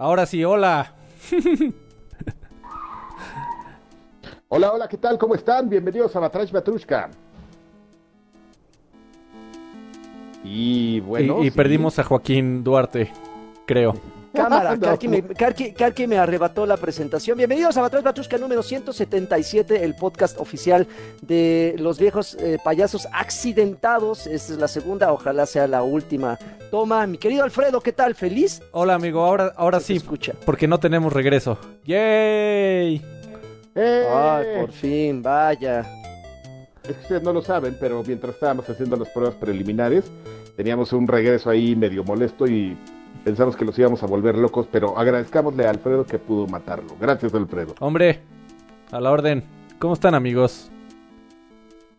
Ahora sí, hola. hola, hola, ¿qué tal? ¿Cómo están? Bienvenidos a Batrash Batrushka. Y bueno. Y, perdimos a Joaquín Duarte, creo. Cámara, Karki, me, arrebató la presentación. Bienvenidos a Batrash Batrushka número 177, el podcast oficial de los viejos eh, payasos accidentados. Esta es la segunda, ojalá sea la última toma. Mi querido Alfredo, ¿qué tal? ¿Feliz? Hola, amigo, ahora, ahora sí. Escucha. Porque no tenemos regreso. ¡Yay! Ay, por fin, vaya. Es que ustedes no lo saben, pero mientras estábamos haciendo las pruebas preliminares, teníamos un regreso ahí medio molesto y pensamos que los íbamos a volver locos, pero agradezcamosle a Alfredo que pudo matarlo. Gracias, Alfredo. Hombre, a la orden. ¿Cómo están, amigos?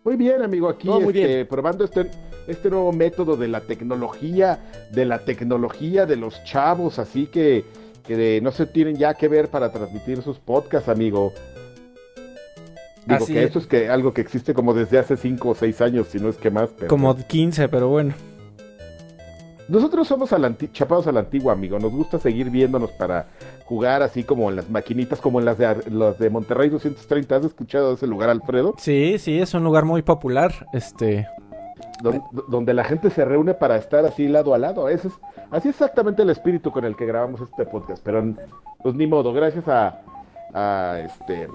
Muy bien, amigo, aquí este, probando este, este nuevo método de la tecnología, de la tecnología de los chavos, así que, que no se tienen ya que ver para transmitir sus podcasts, amigo. Digo que eso es que algo que existe como desde hace 5 o 6 años, si no es que más. Como 15, pero bueno. Nosotros somos chapados a la antigua, amigo. Nos gusta seguir viéndonos para jugar así como en las maquinitas, como en las de, las de Monterrey 230. ¿Has escuchado ese lugar, Alfredo? Sí, sí, es un lugar muy popular. Este. Donde, la gente se reúne para estar así lado a lado. Ese es, así exactamente el espíritu con el que grabamos este podcast. Pero pues ni modo, gracias a, a este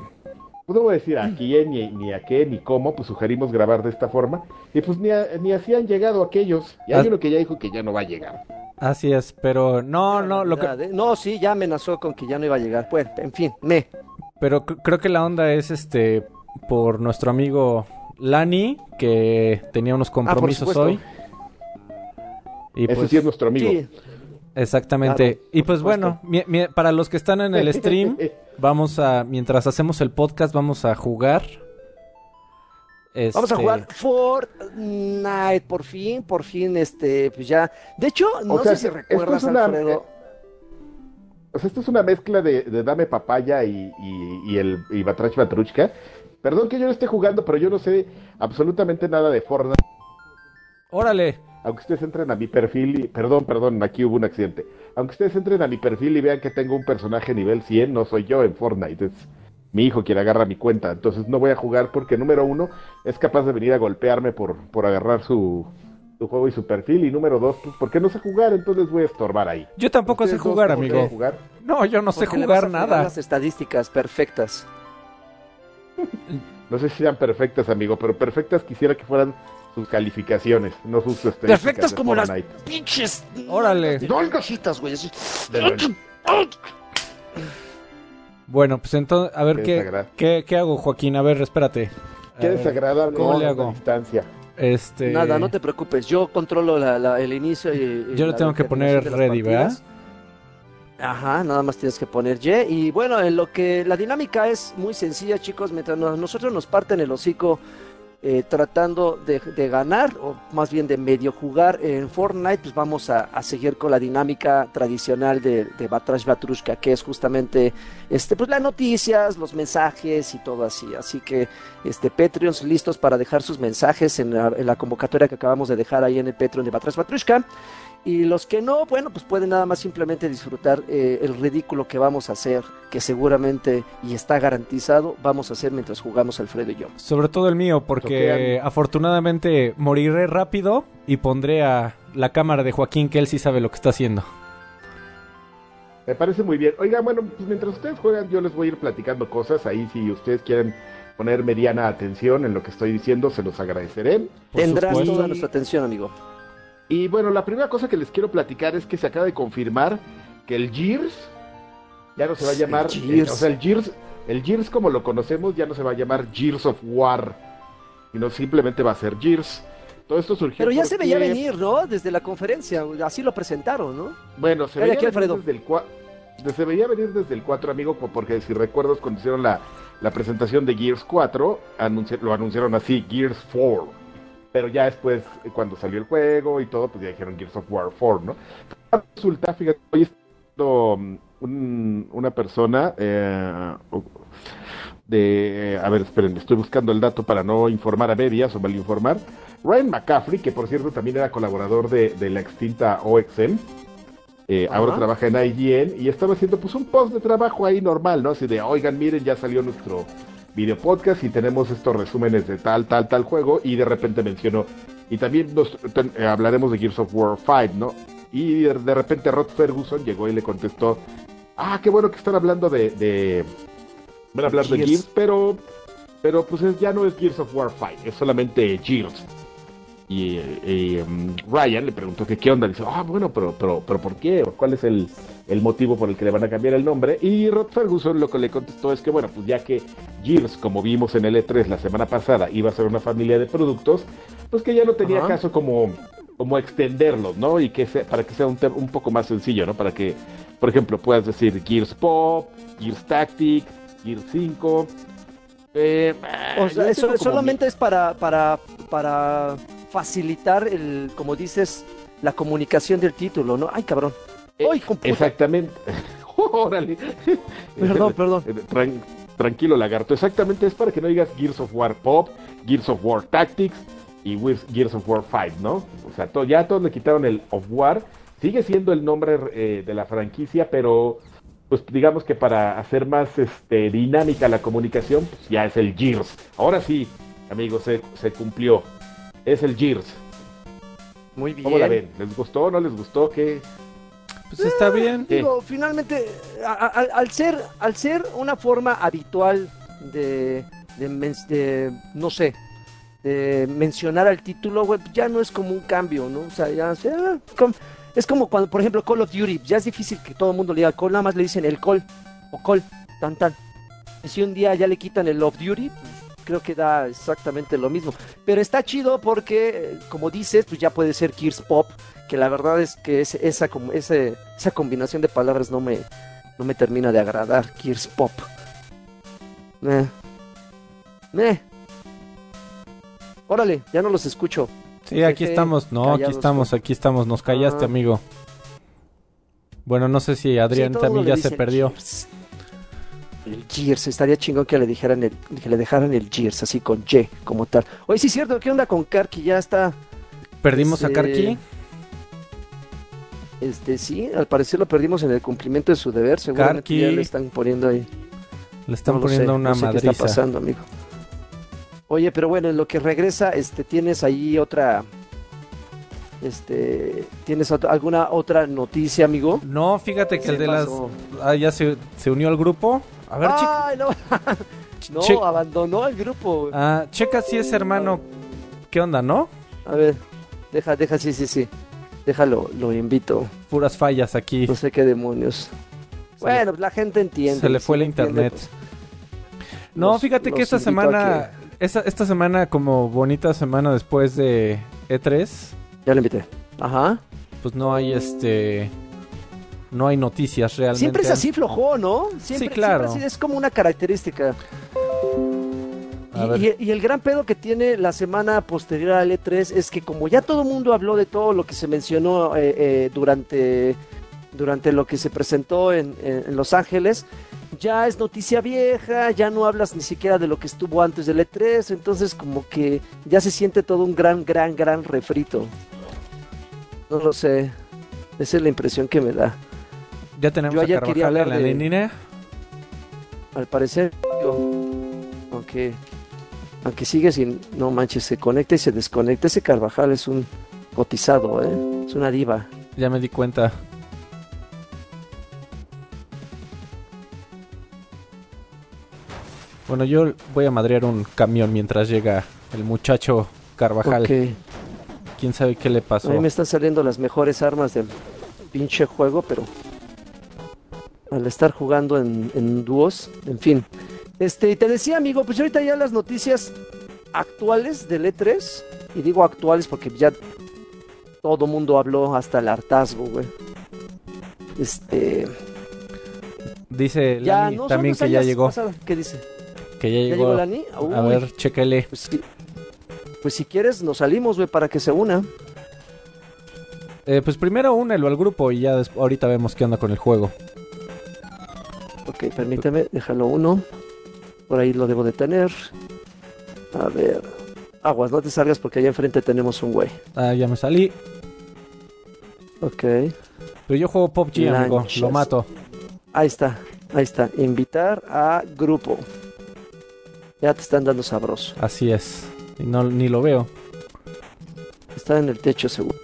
no voy a decir a quién, ni, ni, a qué, ni cómo, pues sugerimos grabar de esta forma. Y pues ni, ni así han llegado aquellos. Y hay uno que ya dijo que ya no va a llegar. Así es, pero no, no, lo que... ¿eh? No, sí, ya amenazó con que ya no iba a llegar. Pues, en fin, me. Pero creo que la onda es, este, por nuestro amigo Lani, que tenía unos ah, compromisos hoy. Y Ese pues, sí es nuestro amigo. Exactamente. y pues bueno, para los que están en el stream, vamos a, mientras hacemos el podcast, vamos a jugar. Vamos a jugar este, Fortnite, por fin, por fin, este, pues ya. De hecho, no sé si recuerdas, Alfredo. O sea, esto es una mezcla de, Dame Papaya y, y, el y Batrach Batruchka. Perdón que yo no esté jugando, pero yo no sé absolutamente nada de Fortnite. Órale aunque ustedes entren a mi perfil y, perdón, perdón, aquí hubo un accidente. Aunque ustedes entren a mi perfil y vean que tengo un personaje nivel 100, no soy yo en Fortnite, es mi hijo quien agarra mi cuenta. Entonces no voy a jugar porque número uno es capaz de venir a golpearme por, por agarrar su, su juego y su perfil. Y número dos, pues porque no sé jugar, entonces voy a estorbar ahí. Yo tampoco sé jugar, amigo. Jugar? No, yo no sé jugar nada. Las estadísticas perfectas. no sé si sean perfectas, amigo, pero perfectas quisiera que fueran sus calificaciones, no sus. Perfectas como las pinches. Órale. Dolgasitas, güey. Bueno, pues entonces, a ver qué, qué, qué, hago, Joaquín. A ver, espérate. Qué desagradable. ¿Cómo le hago? Distancia. Este... Nada, no te preocupes. Yo controlo la, el inicio y. Yo lo tengo que poner ready, ¿verdad? Ajá, nada más tienes que poner Y. Y bueno, en lo que la dinámica es muy sencilla, chicos. Mientras nosotros nos parten el hocico eh, tratando de, ganar, o más bien de medio jugar en Fortnite, pues vamos a, seguir con la dinámica tradicional de, de Batrash Batrushka, que es justamente este, pues las noticias, los mensajes y todo así. Así que, este, Patreons listos para dejar sus mensajes en la, en la convocatoria que acabamos de dejar ahí en el Patreon de Batrash Batrushka. Y los que no, bueno, pues pueden nada más simplemente disfrutar eh, el ridículo que vamos a hacer, que seguramente y está garantizado, vamos a hacer mientras jugamos Alfredo y yo. Sobre todo el mío, porque afortunadamente moriré rápido y pondré a la cámara de Joaquín, que él sí sabe lo que está haciendo. Me parece muy bien. Oiga, bueno, pues mientras ustedes juegan, yo les voy a ir platicando cosas. Ahí, si ustedes quieren poner mediana atención en lo que estoy diciendo, se los agradeceré. Tendrás toda nuestra atención, amigo. Y bueno, la primera cosa que les quiero platicar es que se acaba de confirmar que el Gears ya no se va a llamar, eh, o sea, el Gears, el Gears como lo conocemos ya no se va a llamar Gears of War, sino simplemente va a ser Gears. Todo esto surgió. Pero ya se veía venir, ¿no? Desde la conferencia, así lo presentaron, ¿no? Bueno, se veía, venir desde el se veía venir desde el 4, amigo, porque si recuerdas cuando hicieron la, la presentación de Gears 4, lo anunciaron así, Gears 4 pero ya después, cuando salió el juego y todo, pues ya dijeron Gears of War 4, ¿no? Resulta, fíjate, hoy está un, una persona eh, de, a ver, esperen, estoy buscando el dato para no informar a medias o mal informar. Ryan McCaffrey, que por cierto también era colaborador de, de la extinta OXM, Eh, ahora trabaja en IGN y estaba haciendo pues un post de trabajo ahí normal, ¿no? Así de, oigan, miren, ya salió nuestro video podcast y tenemos estos resúmenes de tal, tal, tal juego y de repente mencionó, y también nos, eh, hablaremos de Gears of War 5, ¿no? Y de, repente Rod Ferguson llegó y le contestó, ah, qué bueno que están hablando de... de van a hablar de Gears, pero, pero pues ya no es Gears of War 5, es solamente Gears. Y, em, Ryan le preguntó que qué onda. Dice, ah, bueno, pero, pero, pero ¿por qué? ¿Cuál es el, el, motivo por el que le van a cambiar el nombre? Y Rod Ferguson lo que le contestó es que, bueno, pues ya que Gears, como vimos en el E3 la semana pasada, iba a ser una familia de productos, pues que ya no tenía caso como, como extenderlos, ¿no? Y que sea, para que sea un, un poco más sencillo, ¿no? Para que, por ejemplo, puedas decir Gears Pop, Gears Tactics, Gears 5. Eh, o sea, eso solamente es para, para, para facilitar el, como dices, la comunicación del título, ¿no? Ay, cabrón. Eh, exactamente. Órale. Perdón, perdón. tranquilo, lagarto. Exactamente, es para que no digas Gears of War Pop, Gears of War Tactics y Gears of War 5, ¿no? O sea, ya todos le quitaron el of War. Sigue siendo el nombre eh, de la franquicia, pero pues digamos que para hacer más este, dinámica la comunicación, pues ya es el Gears. Ahora sí, amigos, se, se cumplió es el Gears. Muy bien. ¿Cómo la ven? ¿Les gustó? ¿No les gustó? ¿Qué? Pues está bien. Digo, finalmente, al, ser, al ser una forma habitual de, de, no sé, de mencionar al título, ya no es como un cambio, ¿no? O sea, ya es como cuando, por ejemplo, Call of Duty, ya es difícil que todo el mundo le diga Call, nada más le dicen el Call o Call, tan tan. Y si un día ya le quitan el of Duty, pues creo que da exactamente lo mismo. Pero está chido porque, como dices, pues ya puede ser Gears Pop, que la verdad es que esa, esa, esa combinación de palabras no me, no me termina de agradar. Gears Pop. Eh. Eh. Órale, ya no los escucho. Sí, aquí estamos. No, aquí estamos, aquí estamos. Nos callaste, ah. amigo. Bueno, no sé si Adrián también ya se perdió. El Gears, estaría chingón que le dijeran el, que le dejaran el Gears así con Y como tal. Oye, sí es cierto, ¿qué onda con Karki? Ya está. ¿Perdimos a este, Karki? Este sí, al parecer lo perdimos en el cumplimiento de su deber, seguramente ya le están poniendo ahí. Le están poniendo una no ¿Qué está pasando, amigo? Oye, pero bueno, en lo que regresa, este tienes ahí otra este, ¿Tienes alguna otra noticia, amigo? No, fíjate que el de las... Ah, ya se, se unió al grupo. A ver, Ay, no. no, abandonó el grupo. Ah, checa si es hermano. ¿Qué onda, no? A ver, deja, deja, sí, sí, sí. Déjalo, lo invito. Puras fallas aquí. No sé qué demonios. bueno, la gente entiende. Se le fue el internet. Pues. no, fíjate que esta semana, esta, esta semana como bonita semana después de E3. Ya le invité. Ajá. Pues no hay este no hay noticias realmente. Siempre es así flojo, ¿no? sí, claro. es como una característica. Y, el gran pedo que tiene la semana posterior al E3 es que como ya todo el mundo habló de todo lo que se mencionó eh, eh, durante, durante lo que se presentó en, Los Ángeles, ya es noticia vieja, ya no hablas ni siquiera de lo que estuvo antes del E3, entonces como que ya se siente todo un gran, gran, gran refrito. No lo sé, esa es la impresión que me da. Ya tenemos a Carvajal en la línea. Al parecer, aunque, aunque sigue sin, no manches, se conecta y se desconecta. Ese Carvajal es un cotizado, ¿eh? Es una diva. Ya me di cuenta. Bueno, yo voy a madrear un camión mientras llega el muchacho Carvajal. ¿Quién sabe qué le pasó? A mí me están saliendo las mejores armas del pinche juego, pero al estar jugando en, dúos, en fin. Este, te decía, amigo, pues ahorita ya las noticias actuales del E3, y digo actuales porque ya todo mundo habló hasta el hartazgo, güey. Este. Dice Lani también que ya llegó. ¿Qué dice? Que ya llegó. Lani? A ver, chécale. Pues, pues, si quieres, nos salimos, güey, para que se una. Eh, pues primero únelo al grupo y ya ahorita vemos qué onda con el juego. Ok, permíteme, déjalo uno. Por ahí lo debo de tener. A ver. Aguas, no te salgas porque allá enfrente tenemos un güey. Ah, ya me salí. Ok. Pero yo juego PUBG, amigo. Lanchas. Lo mato. Ahí está, ahí está. Invitar a grupo. Ya te están dando sabroso. Así es. Y no, ni lo veo. Está en el techo seguro.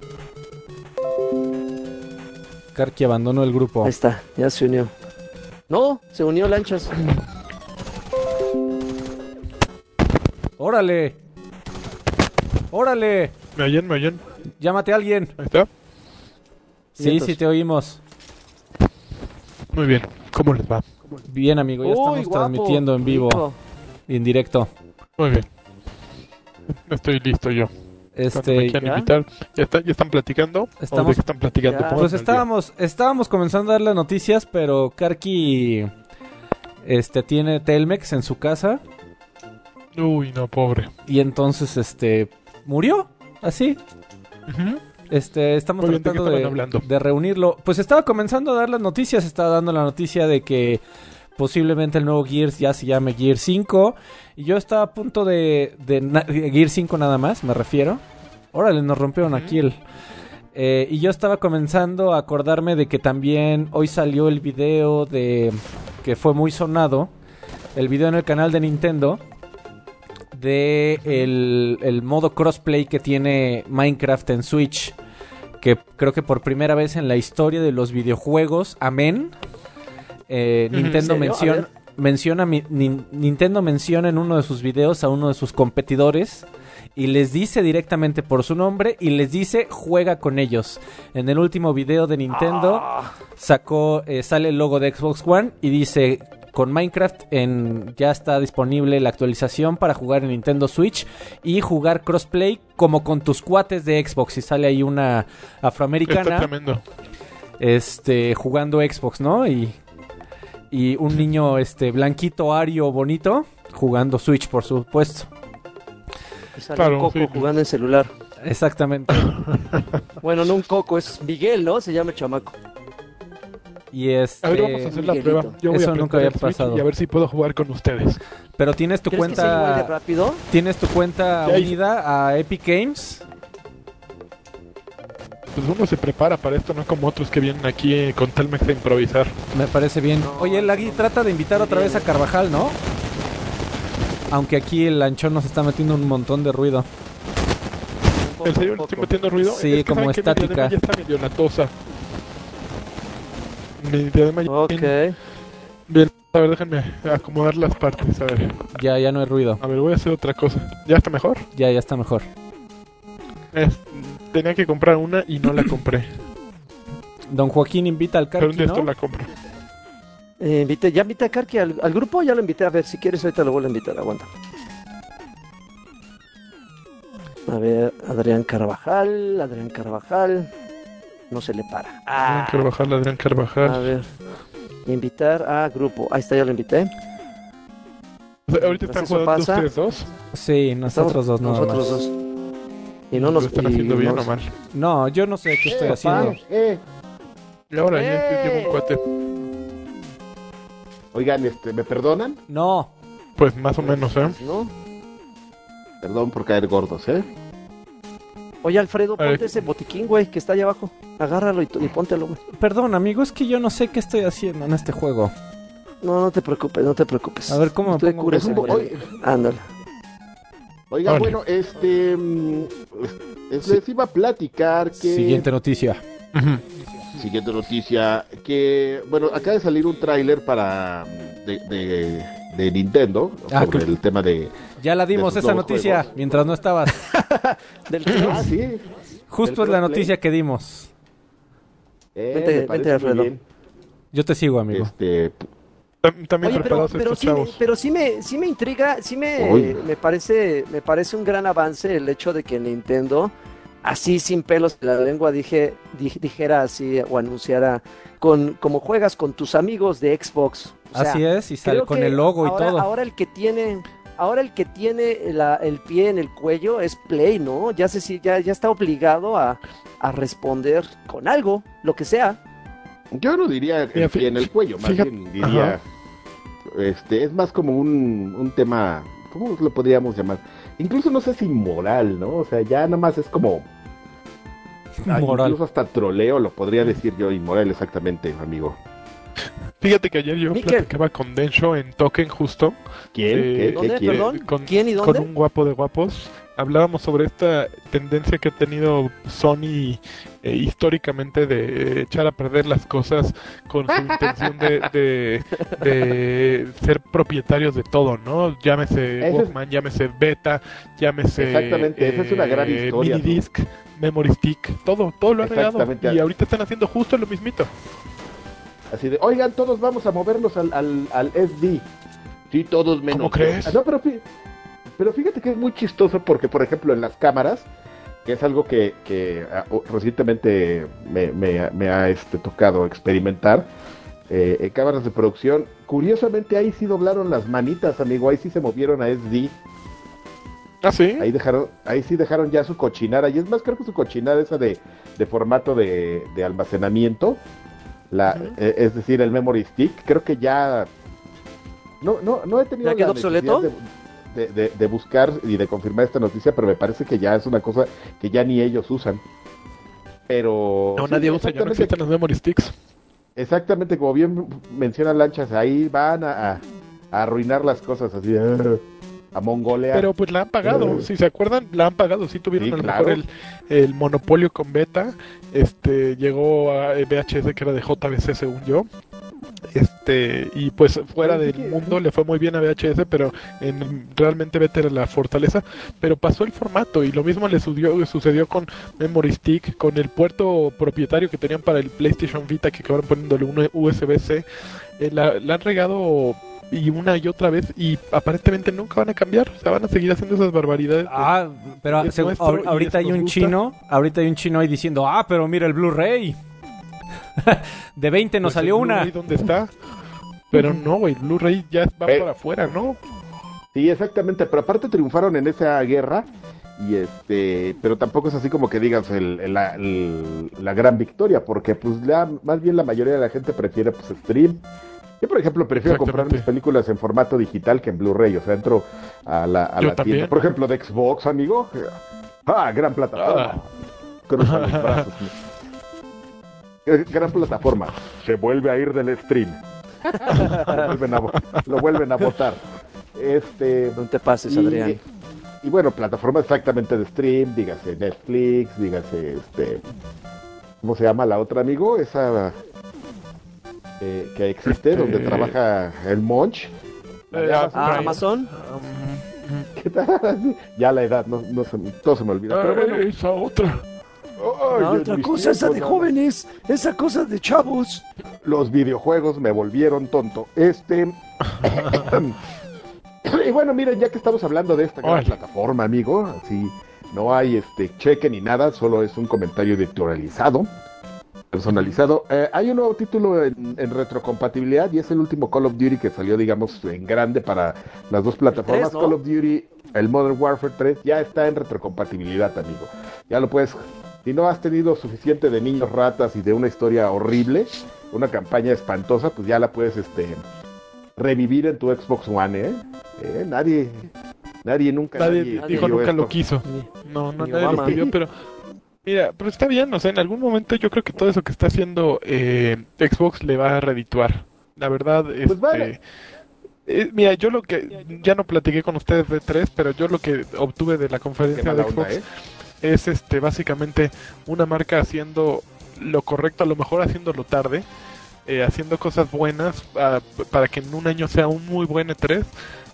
Karki abandonó el grupo. Ahí está, ya se unió. No, se unió Lanchas. ¡Órale! ¡Órale! ¿Me oyen? ¿Me oyen? Llámate a alguien. Ahí está. Sí, Vientos. sí, te oímos. Muy bien. ¿Cómo les va? Bien, amigo. Ya Uy, estamos guapo, transmitiendo en vivo rico. y en directo. Muy bien. Estoy listo yo. Me Este, invitar. ¿Ya, está- ya están platicando? ¿O Estamos- de qué están platicando? Pues estábamos, estábamos comenzando a dar las noticias, pero Karki este tiene Telmex en su casa Uy, no, pobre. y entonces este murió así. Este, estamos Muy ¿de tratando de, de reunirlo. Pues estaba comenzando a dar las noticias, estaba dando la noticia de que posiblemente el nuevo Gears ya se llame Gear 5. Y yo estaba a punto de, de na- Gear 5 nada más, me refiero. Órale, nos rompieron aquí el... Eh, y yo estaba comenzando a acordarme de que también hoy salió el video de... que fue muy sonado. El video en el canal de Nintendo. De el, el modo crossplay que tiene Minecraft en Switch. Que creo que por primera vez en la historia de los videojuegos, amén. eh. Nintendo menciona. Menciona mi- nin- Nintendo menciona en uno de sus videos a uno de sus competidores y les dice directamente por su nombre y les dice juega con ellos. En el último video de Nintendo Ah, sacó eh, sale el logo de Xbox One y dice con Minecraft en ya está disponible la actualización para jugar en Nintendo Switch y jugar crossplay como con tus cuates de Xbox y sale ahí una Está afroamericana tremendo. este jugando Xbox, ¿no? Y y un niño este blanquito ario bonito jugando Switch, por supuesto. y sale Claro, un coco sí. jugando en celular. Exactamente. Bueno, no un coco, es Miguel, ¿no? Se llama el chamaco. Y este A ver, vamos a hacer la Miguelito. prueba. Yo voy Eso a nunca había pasado. Y a ver si puedo jugar con ustedes. pero tienes tu ¿Crees que sea igual de cuenta rápido? tienes tu cuenta unida a Epic Games. Pues uno se prepara para esto, no como otros que vienen aquí eh, con Telmex a improvisar. Me parece bien. No, Oye, Lagui, trata de invitar otra vez a Carvajal, ¿no? Aunque aquí el lanchón nos está metiendo un montón de ruido. ¿En serio le estoy metiendo ruido? Sí, Es que como estática. Mi ya está medio latosa. Mi diadema ya Ok. Bien, a ver, déjenme acomodar las partes. A ver, Ya, ya no hay ruido. a ver, voy a hacer otra cosa. ¿Ya está mejor? Ya, ya está mejor. Es- tenía que comprar una y no la compré. Don Joaquín invita al Pero un Karki, esto ¿no? la compro. Eh, invité, ya invité a Karki al, al grupo, ya lo invité. A ver, si quieres, ahorita lo vuelvo a invitar. Aguanta. A ver, Adrián Carvajal, Adrián Carvajal. No se le para. Adrián Carvajal, Adrián a Carvajal. ver. Invitar a grupo. Ahí está, ya lo invité. O sea, ahorita están jugando pasa. ustedes dos. Sí, nosotros dos nada Nosotros más. dos. Y no nos ¿Lo están haciendo bien nos- o mal? No, yo no sé qué estoy Eh, haciendo. eh. Y ahora ya ¡Eh! llevo un cuate. Oigan, este, ¿me perdonan? No, Pues más o menos, ¿eh? ¿No? Perdón por caer gordos, ¿eh? Oye, Alfredo, ponte ese botiquín, güey, que está allá abajo. Agárralo y, y póntelo, güey. perdón, amigo, es que yo no sé qué estoy haciendo en este juego. No, no te preocupes, no te preocupes. A ver, ¿cómo me pongo Ándale. Oiga, bueno, este. mm, es- Les iba a platicar que. Siguiente noticia. Siguiente noticia. Que. Bueno, acaba de salir un tráiler para. De, de, de Nintendo. Ah, sobre que- el tema de. Ya la dimos esa noticia juegos. mientras no estabas. Del Ah, sí. Justo Del es la noticia que dimos. Eh, Vente, vente, Alfredo. Yo te sigo, amigo. Este. Tam- También Oye, pero, sí, me- pero sí me, sí me intriga, sí me, me parece, me parece un gran avance el hecho de que Nintendo, así sin pelos en la lengua, dije, di- dijera así o anunciara con, como juegas con tus amigos de Xbox. O sea, Así es, y sale con el logo y ahora, todo. Ahora el que tiene, ahora el que tiene la- el pie en el cuello es Play, ¿no? Ya sé si ya, ya está obligado a, a responder con algo, lo que sea. Yo no diría Mira, el pie en el cuello, más fíjate- bien diría. Ajá. Este, es más como un, un tema. ¿Cómo lo podríamos llamar? Incluso no sé si moral, ¿no? O sea, ya nada más es como. Ah, Moral. Incluso hasta troleo, lo podría decir yo, inmoral exactamente, amigo. Fíjate que ayer yo Miquel. platicaba con Densho en Token justo, ¿Quién? Eh, ¿Qué, ¿Dónde? ¿Qué quiere? Perdón. con, ¿Quién y con dónde? un guapo de guapos. Hablábamos sobre esta tendencia que ha tenido Sony eh, históricamente de echar a perder las cosas con su intención de, de, de ser propietarios de todo, ¿no? Llámese Ese es- Walkman, llámese Beta, llámese Exactamente, esa es una gran eh, historia, ¿no? Minidisc, Memory Stick, todo, todo lo ha regado. Exactamente. Y ahorita están haciendo justo lo mismito. Así de, oigan, todos vamos a movernos al, al, al SD. Sí, todos menos. ¿Cómo crees? Ah, No, pero, fí- pero fíjate que es muy chistoso porque, por ejemplo, en las cámaras, es algo que, que ah, recientemente me, me- me ha este, tocado experimentar, eh, en cámaras de producción, curiosamente ahí sí doblaron las manitas, amigo, ahí sí se movieron a SD. Ah, sí. Ahí dejaron, ahí sí dejaron ya su cochinada. Y es más, creo que su cochinada esa de, de formato de, de almacenamiento. La, eh, es decir, el memory stick. Creo que ya. No, no, no he tenido ¿Ya quedó obsoleto? De, de- de- de buscar y de confirmar esta noticia, pero me parece que ya es una cosa que ya ni ellos usan. Pero. No, sí, nadie usa, ya no existen los memory sticks. Exactamente, como bien menciona Lanchas, ahí van a, a- a arruinar las cosas así, ah, a mongolear. Pero pues la han pagado, Eh. si se acuerdan, la han pagado, sí tuvieron Sí, a lo claro. mejor el, el monopolio con Beta, este llegó a VHS que era de JBC según yo. Este, y pues fuera del mundo le fue muy bien a VHS, pero en, realmente Beta era la fortaleza, pero pasó el formato y lo mismo le sucedió, sucedió con Memory Stick, con el puerto propietario que tenían para el PlayStation Vita que acabaron poniéndole un USB-C, eh, la, la han regado y una y otra vez y aparentemente nunca van a cambiar, o sea, van a seguir haciendo esas barbaridades. Ah, pero y ahorita hay un gusta. chino, ahorita hay un chino ahí diciendo, ah, pero mira el Blu-ray. De 20 nos Pues salió una. ¿Dónde está? Pero no, güey, Blu-ray ya va Pero- para afuera, ¿no? Sí, exactamente, pero aparte triunfaron en esa guerra y este, pero tampoco es así como que digas el- el- la, el- la gran victoria, porque pues la, más bien la mayoría de la gente prefiere pues stream. Yo por ejemplo prefiero comprar mis películas en formato digital que en Blu-ray, o sea, entro a la, a Yo la tienda, por ejemplo de Xbox, amigo. Ah, gran plataforma. Ah. Cruza los brazos. Eh, Gran plataforma. Se vuelve a ir del stream. lo, vuelven a, lo vuelven a votar. Este, No te pases, y, Adrián. y bueno, plataforma exactamente de stream, dígase Netflix, dígase este. ¿Cómo se llama la otra amigo? Esa eh, que existe, donde trabaja el Monch. Eh, Ah. Amazon. ¿Qué tal? ya la edad, no, no se, todo se me olvida. Pero bueno, eh, esa otra. Ay, La otra cosa, esa de jóvenes, esa cosa de chavos. los videojuegos me volvieron tonto. Este. y bueno, miren, ya que estamos hablando de esta gran plataforma, amigo, así no hay este cheque ni nada, solo es un comentario editorializado, personalizado. Eh, hay un nuevo título en, en retrocompatibilidad y es el último Call of Duty que salió, digamos, en grande para las dos plataformas. Call of Duty, el Modern Warfare 3, ya está en retrocompatibilidad, amigo. Ya lo puedes. Si no has tenido suficiente de niños ratas y de una historia horrible, una campaña espantosa, pues ya la puedes este revivir en tu Xbox One, ¿eh? Eh, Nadie, nadie nunca Nadie nadie dijo nunca lo quiso. No, no, nadie lo pidió, pero... Mira, pero está bien, o sea, en algún momento yo creo que todo eso que está haciendo eh, Xbox le va a redituar. La verdad, este... vale. eh, mira, yo lo que... Ya no platiqué con ustedes de tres, pero yo lo que obtuve de la conferencia de onda, Xbox ¿eh? Es este básicamente una marca haciendo lo correcto, a lo mejor haciéndolo tarde, eh, haciendo cosas buenas ah, para que en un año sea un muy buen E3,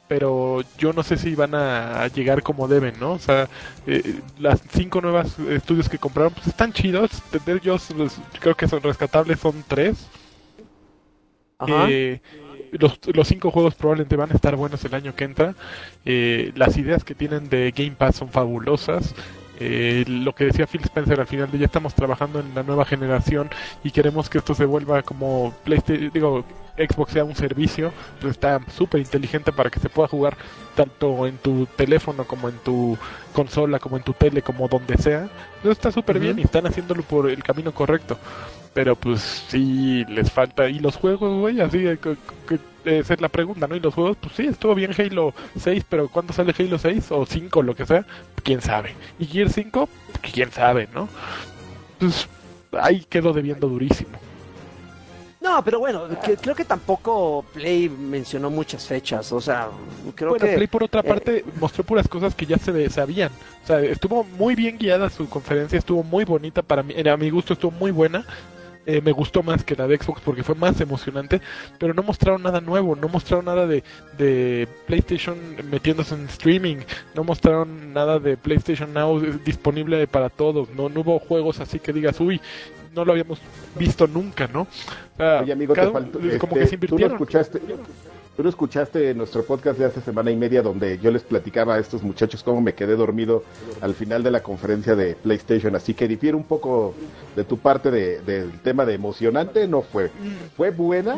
pero yo no sé si van a, a llegar como deben, ¿no? O sea, eh, las cinco nuevas estudios que compraron pues están chidos, de ellos los- creo que son rescatables son tres. Ajá. Eh, los, los cinco juegos probablemente van a estar buenos el año que entra. Eh, las ideas que tienen de Game Pass son fabulosas. Eh, lo que decía Phil Spencer al final de ya estamos trabajando en la nueva generación y queremos que esto se vuelva como PlayStation, digo, Xbox sea un servicio, pues está súper inteligente para que se pueda jugar tanto en tu teléfono como en tu consola, como en tu tele, como donde sea. Eso está súper bien y están haciéndolo por el camino correcto. Pero pues sí, les falta. Y los juegos, güey, así, que- esa es la pregunta, ¿no? Y los juegos, pues sí, estuvo bien Halo 6, pero ¿cuándo sale Halo 6 o 5, lo que sea? ¿Quién sabe? ¿Y Gear 5? ¿Quién sabe, no? pues ahí quedó debiendo durísimo. No, pero bueno, que- creo que tampoco Play mencionó muchas fechas, o sea, creo bueno, que... Play por otra eh, parte mostró puras cosas que ya se sabían. O sea, estuvo muy bien guiada su conferencia, estuvo muy bonita para mí, a mi gusto estuvo muy buena. Eh, me gustó más que la de Xbox porque fue más emocionante, pero no mostraron nada nuevo, no mostraron nada de, de PlayStation metiéndose en streaming, no mostraron nada de PlayStation Now disponible para todos, no, no hubo juegos así que digas, uy, no lo habíamos visto nunca, ¿no? O sea, Oye, amigo, te cada- faltó. como este, que se tú no invirtieron. escuchaste. Tú no escuchaste nuestro podcast de hace semana y media donde yo les platicaba a estos muchachos cómo me quedé dormido al final de la conferencia de PlayStation, así que difiere un poco de tu parte de- del tema de emocionante, no fue. Fue buena,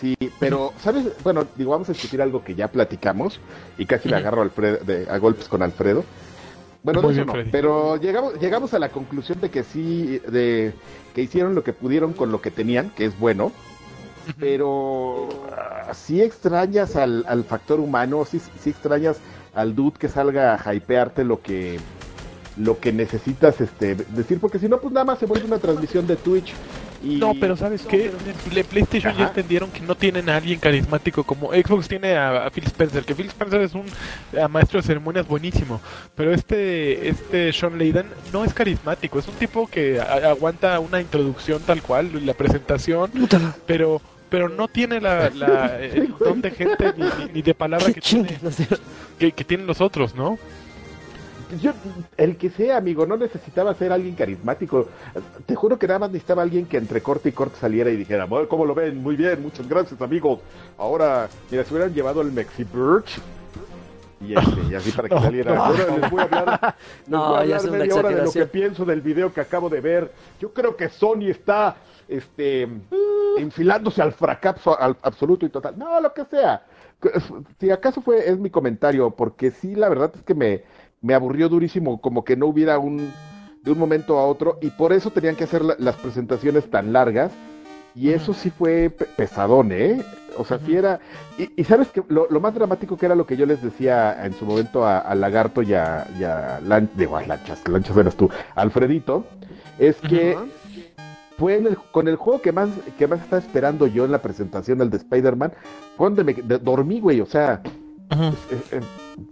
sí, pero, ¿sabes? Bueno, digo, vamos a discutir algo que ya platicamos y casi le Ujú. agarro a, Alfred- de- a golpes con Alfredo. Bueno, de eso bien, no, Freddy. pero llegamos, llegamos a la conclusión de que sí, de que hicieron lo que pudieron con lo que tenían, que es bueno, pero ah, sí extrañas al, al factor humano, sí, sí extrañas al dude que salga a hypearte lo que lo que necesitas este decir, porque si no, pues nada más se vuelve una transmisión de Twitch y No, pero ¿sabes qué? Le- PlayStation ya entendieron que no tienen a alguien carismático como Xbox tiene a, a Phil Spencer, que Phil Spencer es un maestro de ceremonias buenísimo, pero este este Sean Layden no es carismático, es un tipo que a- aguanta una introducción tal cual, la presentación, pero pero no tiene la, la el don de gente ni, ni- ni de palabra ¿Qué que, tiene, chingados? que, que tienen los otros, ¿no? yo el que sea, amigo, no necesitaba ser alguien carismático. Te juro que nada más necesitaba alguien que entre corte y corte saliera y dijera, "Bueno, ¿cómo lo ven? Muy bien, muchas gracias, amigos. Ahora, mira, si hubieran llevado el Mexi Birch y, este, y así para que No, saliera. no. Ahora les voy a hablar, No, voy a ya hablar media hora de lo que pienso del video que acabo de ver. Yo creo que Sony está este enfilándose al fracaso al- absoluto y total. No, lo que sea. Si acaso fue es mi comentario, porque sí, la verdad es que me, me aburrió durísimo, como que no hubiera un de un momento a otro y por eso tenían que hacer la- las presentaciones tan largas y eso sí fue pe- pesadón, ¿eh? O sea, sí era... Y, y sabes que lo, lo más dramático que era lo que yo les decía en su momento a, a Lagarto y a, y a Lan- digo, a Lanchas, Lanchas eras tú, Alfredito, es que fue en el- con el juego que más, que más estaba esperando yo en la presentación, el de Spider-Man, fue donde me de- dormí, güey, o sea, eh, eh,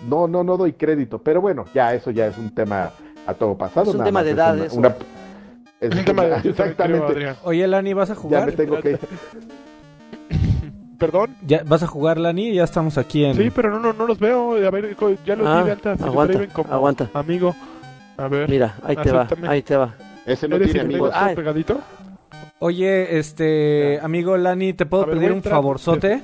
no, no, no doy crédito, pero bueno, ya eso ya es un tema a todo pasado. Es un tema de es edad, una- eso. una- es Un tema de exactamente. Oye, Lani, ¿vas a Ya jugar? me tengo que Perdón. ¿Ya ¿Vas a jugar, Lani? Ya estamos aquí en... Sí, pero no, no, no los veo. A ver, ya los Ah, di de alta. Aguanta, como aguanta. amigo. A ver. Mira, ahí te va, ahí te va. Ese no ¿Eres tiene el amigos. pegadito? Oye, este, amigo Lani, ¿te puedo A ver, pedir voy a un entrar. favorzote?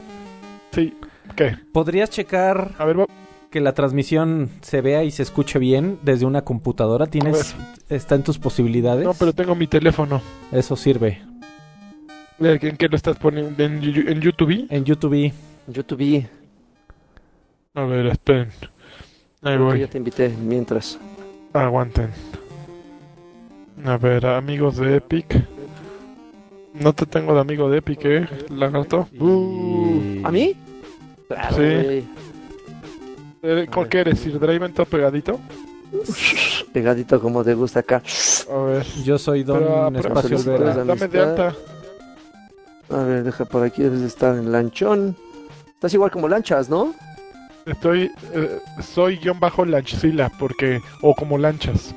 Sí. ¿Qué? ¿Podrías checar A ver, va- que la transmisión se vea y se escuche bien desde una computadora? ¿Tienes, está en tus posibilidades? no, pero tengo mi teléfono. Eso sirve. Eh, ¿En qué lo estás poniendo? ¿En, Yu- en YouTube? En YouTube. YouTube, A ver, esperen. Ahí creo que voy. yo te invité mientras. Aguanten. A ver, amigos de Epic. No te tengo de amigo de Epic, ¿eh? Lagarto. Y- ¿A mí? Claro, Sí. Eh, ¿Con qué eres? ¿Sir Draven todo pegadito? Pegadito como te gusta acá. A ver. Yo soy Don Pero, ah, Espacio pero- Olvera. pero- Dame de alta. A ver, deja por aquí, debes de estar en lanchón. Estás igual como lanchas, ¿no? Estoy. eh, soy guion bajo lanchzilla, porque. O como lanchas.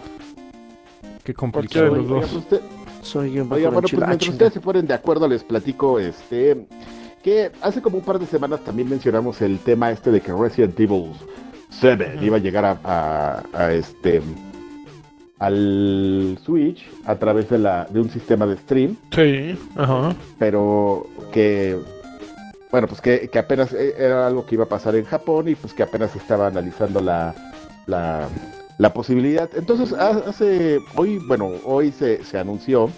Qué complicado. de los Oiga, dos. usted- Soy yo bajo Oiga, bueno, pues mientras ustedes se ponen de acuerdo, les platico este que hace como un par de semanas también mencionamos el tema este de que Resident Evil 7 iba a llegar a, a- a este al Switch a través de la de un sistema de stream, Sí, ajá. pero que bueno, pues que, que apenas eh, era algo que iba a pasar en Japón y pues que apenas estaba analizando la la, la posibilidad. Entonces, ha- hace hoy, bueno, hoy se, se anunció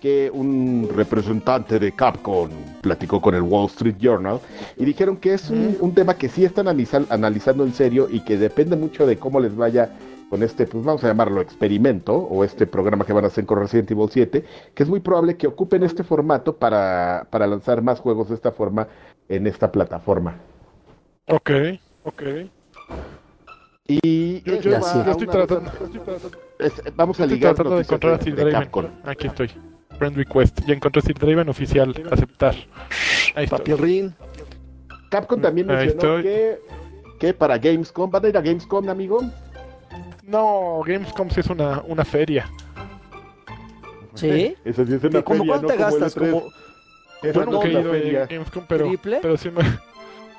que un representante de Capcom platicó con el Wall Street Journal y dijeron que es un, un tema que sí están analiza- analizando en serio y que depende mucho de cómo les vaya con este, pues vamos a llamarlo experimento o este programa que van a hacer con Resident Evil 7, que es muy probable que ocupen este formato para, para lanzar más juegos de esta forma en esta plataforma. Ok, ok. Y Yo, yo- sí. yo estoy tratando, es- vamos a estoy ligar tratando de encontrar a Sir de Draven. Capcom. Aquí estoy. Friend request. Ya encontré a Sir Draven oficial. Aceptar. Ahí. Papirrín. Capcom también Ahí mencionó estoy. que, que para Gamescom, ¿van a ir a Gamescom, amigo? No, Gamescom sí es una, una feria. ¿Sí? Esa sí es una ¿Cómo feria, cuánto no gastas? E3. ¿Como Yo no nunca he ido a. Gamescom, pero, triple? pero sí me...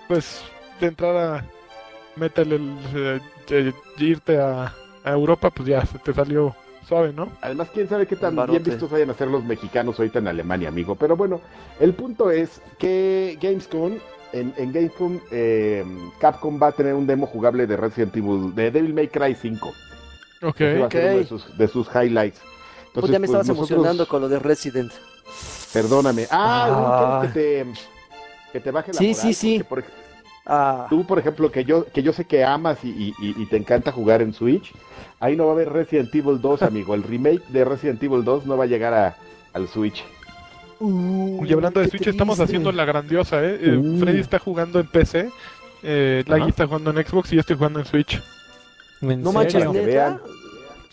Pues, de entrada, métele el... eh, eh, irte a, a Europa, pues ya, se te salió suave, ¿no? Además, quién sabe qué tan bien vistos vayan a ser los mexicanos ahorita en Alemania, amigo. Pero bueno, el punto es que Gamescom, en, en Gamescom, eh, Capcom va a tener un demo jugable de Resident Evil, de Devil May Cry 5. Ok. Ese va a ser uno de sus, de sus highlights. Pues Entonces, ya me pues, estabas nosotros- emocionando con lo de Resident. Perdóname. Ah, Ah. ¿quieres que te, que te baje la Sí, moral? sí, sí. Por ej- Ah, tú, por ejemplo, que yo, que yo sé que amas y, y- y- y te encanta jugar en Switch, ahí no va a haber Resident Evil 2, amigo. El remake de Resident Evil 2 no va a llegar a, al Switch. Y hablando de Switch, estamos haciendo la grandiosa, ¿eh? Eh, Uh. Freddy está jugando en PC, eh, Laggy está jugando en Xbox y yo estoy jugando en Switch. ¿En No manches, neta. vean.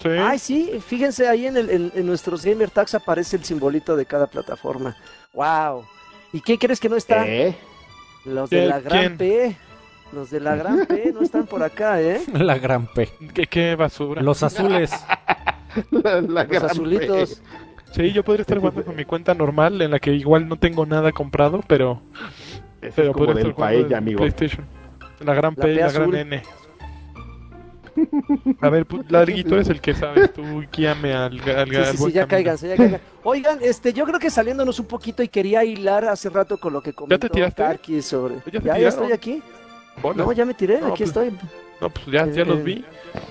Sí. Ay, sí, fíjense ahí en, el, en, en nuestros Gamer Tags aparece el simbolito de cada plataforma. ¡Wow! ¿Y qué crees que no está? ¿Eh? Los de la Gran ¿Quién? P. Los de la Gran P no están por acá, ¿eh? La gran P. ¿Qué, qué basura. Los azules. La, la Los azulitos. Sí, yo podría estar jugando con mi cuenta normal, en la que igual no tengo nada comprado, pero, P. Ese pero es como podría del estar jugando paella, amigo. PlayStation. La gran La P la azul. gran N. A ver, pu- Larry, tú eres el que sabes, tú guíame al, al, Sí, al sí, sí, ya cáiganse, ya caigan. Oigan, este, yo creo que saliéndonos un poquito y quería hilar hace rato con lo que comentó tiraste? Karki sobre... ¿Ya te ya, ya tiraron? estoy aquí. Bolas. No, ya me tiré, No, aquí pues, estoy. No, pues ya, ya Eh, los vi.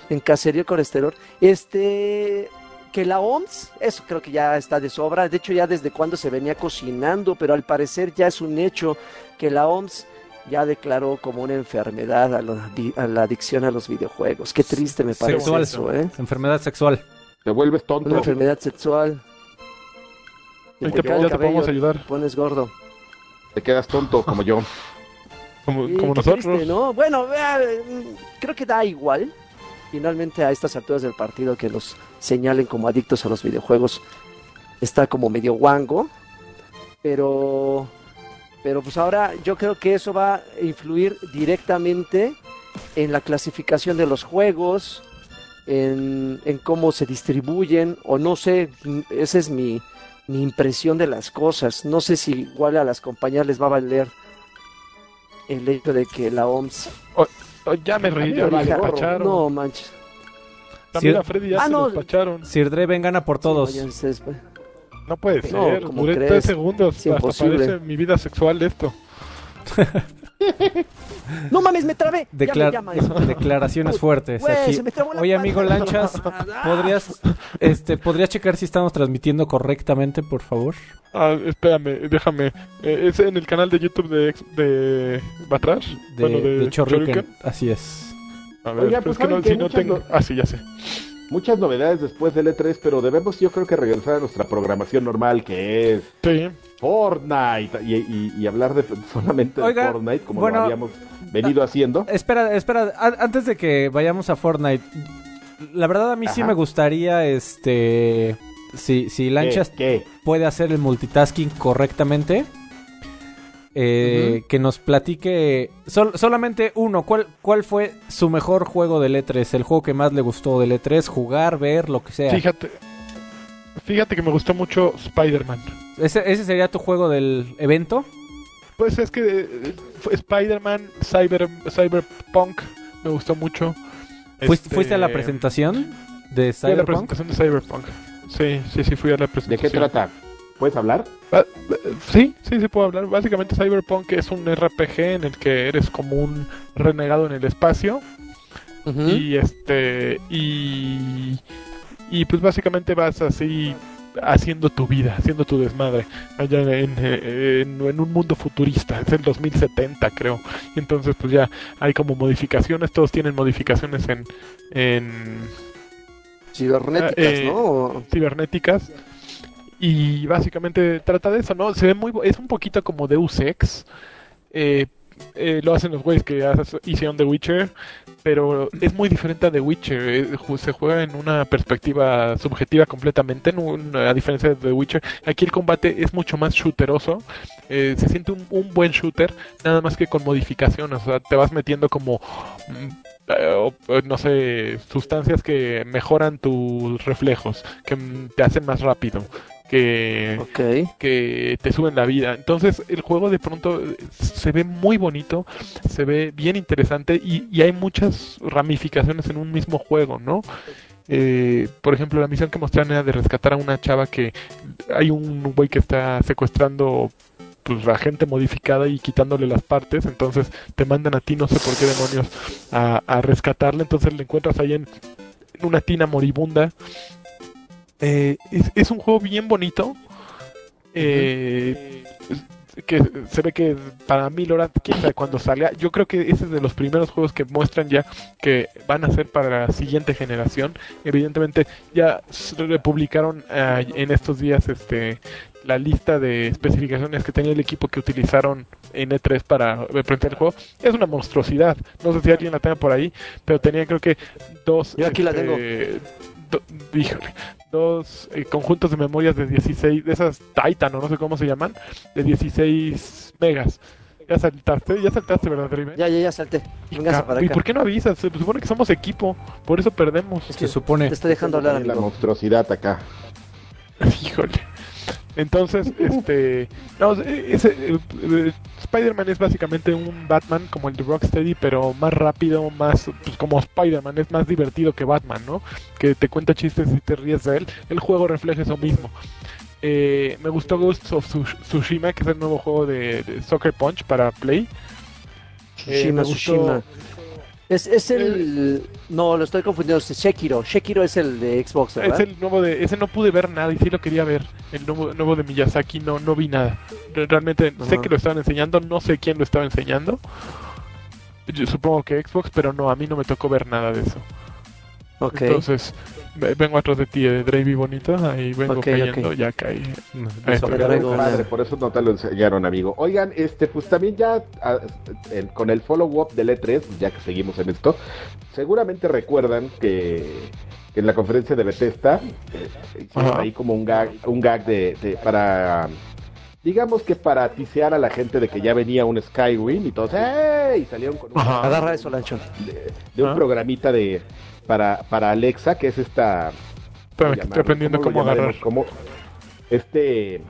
en Caserío Colesterol. Este, que la OMS, eso creo que ya está de sobra. De hecho, ya desde cuando se venía cocinando, pero al parecer ya es un hecho que la OMS ya declaró como una enfermedad a, la di- a la adicción a los videojuegos. Qué triste me parece Sexual. eso, ¿eh? Enfermedad sexual. Te vuelves Una tonto. enfermedad sexual. Te ya te podemos ayudar, te pones gordo. Te quedas tonto como yo. como, Sí, como qué nosotros. triste, ¿no? Bueno, vea, mm, creo que da igual. Finalmente a estas alturas del partido que los señalen como adictos a los videojuegos está como medio guango. Pero, pero pues ahora yo creo que eso va a influir directamente en la clasificación de los juegos, en, en cómo se distribuyen, o no sé, mm, esa es mi, mi impresión de las cosas. No sé si igual a las compañías les va a valer el hecho de que la OMS Oh, ya me reí, ya me despacharon. no manches También a Freddy ya Ah, se no. despacharon. Sir Dreven gana por todos. Sí, después. No puede No, ser. ¿cómo Duré crees? tres segundos. Es hasta parece mi vida sexual esto. no mames me trabé Declar- me. Declaraciones fuertes Güey, aquí. Oye, amigo. Lanchas, ¿podrías, este, ¿podrías checar si estamos transmitiendo correctamente, por favor? Ah, espérame, déjame. Eh, es en el canal de YouTube de, ex- de Batrash. De, Bueno, de Chorriuken. Chorriuken. Así es. A ver, Oiga, pero pues, es que no, si no tengo. Ah, sí, ya sé. Muchas novedades después del E3, pero debemos yo creo que regresar a nuestra programación normal que es Sí. Fortnite y, y- y hablar de solamente Oiga, de Fortnite como bueno, lo habíamos venido haciendo. Espera, espera, a- antes de que vayamos a Fortnite, la verdad a mí sí Ajá. me gustaría, este, si, si Lanchas ¿Qué? puede hacer el multitasking correctamente, eh, que nos platique sol- solamente uno, ¿cuál, ¿cuál fue su mejor juego del E3? El juego que más le gustó del E3, jugar, ver, lo que sea. Fíjate. Fíjate que me gustó mucho Spider-Man. ¿Ese, ese sería tu juego del evento? Pues es que eh, fue Spider-Man, Cyber, Cyberpunk, me gustó mucho. ¿Fuiste, Este, fuiste a la presentación de Fui a la Cyberpunk? presentación de Cyberpunk. Sí, sí, sí, fui a la ¿De presentación. qué trata? ¿Puedes hablar? Ah, Sí, sí, sí puedo hablar. Básicamente Cyberpunk es un RPG en el que eres como un renegado en el espacio y este y y pues básicamente vas así haciendo tu vida, haciendo tu desmadre allá en, en, en un mundo futurista, es el 2070 creo. Y entonces pues ya hay como modificaciones, todos tienen modificaciones en en cibernéticas eh, no cibernéticas y básicamente trata de eso, ¿no? Se ve muy, es un poquito como Deus Ex, eh, eh, lo hacen los güeyes que hicieron The Witcher, pero es muy diferente a The Witcher. eh, se juega en una perspectiva subjetiva completamente, en un- a diferencia de The Witcher. Aquí el combate es mucho más shooteroso. eh, se siente un, un buen shooter, nada más que con modificaciones. O sea, te vas metiendo como. mm, eh, no sé, sustancias que mejoran tus reflejos, que te hacen más rápido, que, Ok. que te suben la vida. Entonces el juego de pronto eh, se ve muy bonito, se ve bien interesante y, y hay muchas ramificaciones en un mismo juego, ¿no? Eh, por ejemplo, la misión que mostraron era de rescatar a una chava que hay un güey que está secuestrando pues la gente modificada y quitándole las partes, entonces te mandan a ti no sé por qué demonios a, a rescatarle, entonces le encuentras ahí en, en una tina moribunda. Eh, es, es un juego bien bonito. Eh, que se ve que para mil horas, quién sabe cuándo salga. Yo creo que ese es de los primeros juegos que muestran ya que van a ser para la siguiente generación. Evidentemente, ya se publicaron eh, en estos días este la lista de especificaciones que tenía el equipo que utilizaron en E3 para presentar el juego. Es una monstruosidad. No sé si alguien la tenga por ahí, pero tenía creo que dos. Yo aquí la tengo. do- híjole, dos eh, conjuntos de memorias de 16, de esas Titan o no sé cómo se llaman, de 16 megas. Ya saltaste, ya saltaste, ¿verdad, Driven? Ya, ya, ya salté. Véngase para ¿Y acá. por qué no avisas? Se supone que somos equipo, por eso perdemos. Se supone. Te estoy dejando hablar, la monstruosidad acá. Híjole. Entonces, este. No, ese, eh, eh, Spider-Man es básicamente un Batman como el de Rocksteady, pero más rápido, más. Pues como Spider-Man, es más divertido que Batman, ¿no? Que te cuenta chistes y te ríes de él. El juego refleja eso mismo. Eh, me gustó Ghosts of Tsush- Tsushima, que es el nuevo juego de, de Soccer Punch para Play. Eh, Tsushima, me gustó- Tsushima. Es, es el... No, lo estoy confundiendo. Es Sekiro. Sekiro es el de Xbox, ¿verdad? Es el nuevo de, ese no pude ver nada y sí lo quería ver. El nuevo, nuevo de Miyazaki no, no vi nada. Re- Realmente sé que lo estaban enseñando, no sé quién lo estaba enseñando. Yo supongo que Xbox, pero no, a mí no me tocó ver nada de eso. Entonces, ve- vengo atrás de ti, de Dravey bonito, ahí vengo cayendo, ya caí. Eso, padre, por eso no te lo enseñaron, amigo. Oigan, este, pues también ya ah, en- con el follow-up del E3, ya que seguimos en esto, seguramente recuerdan que, en la conferencia de Bethesda eh, hicieron ahí como un gag, un gag de, de- para, digamos que para tisear a la gente de que ya venía un Skyrim y todos, Y salieron con un. Agarra eso, Lanchón. de, de un Ah. programita de para, para Alexa, que es esta Espérame, estoy aprendiendo ¿Cómo agarrar. Como este,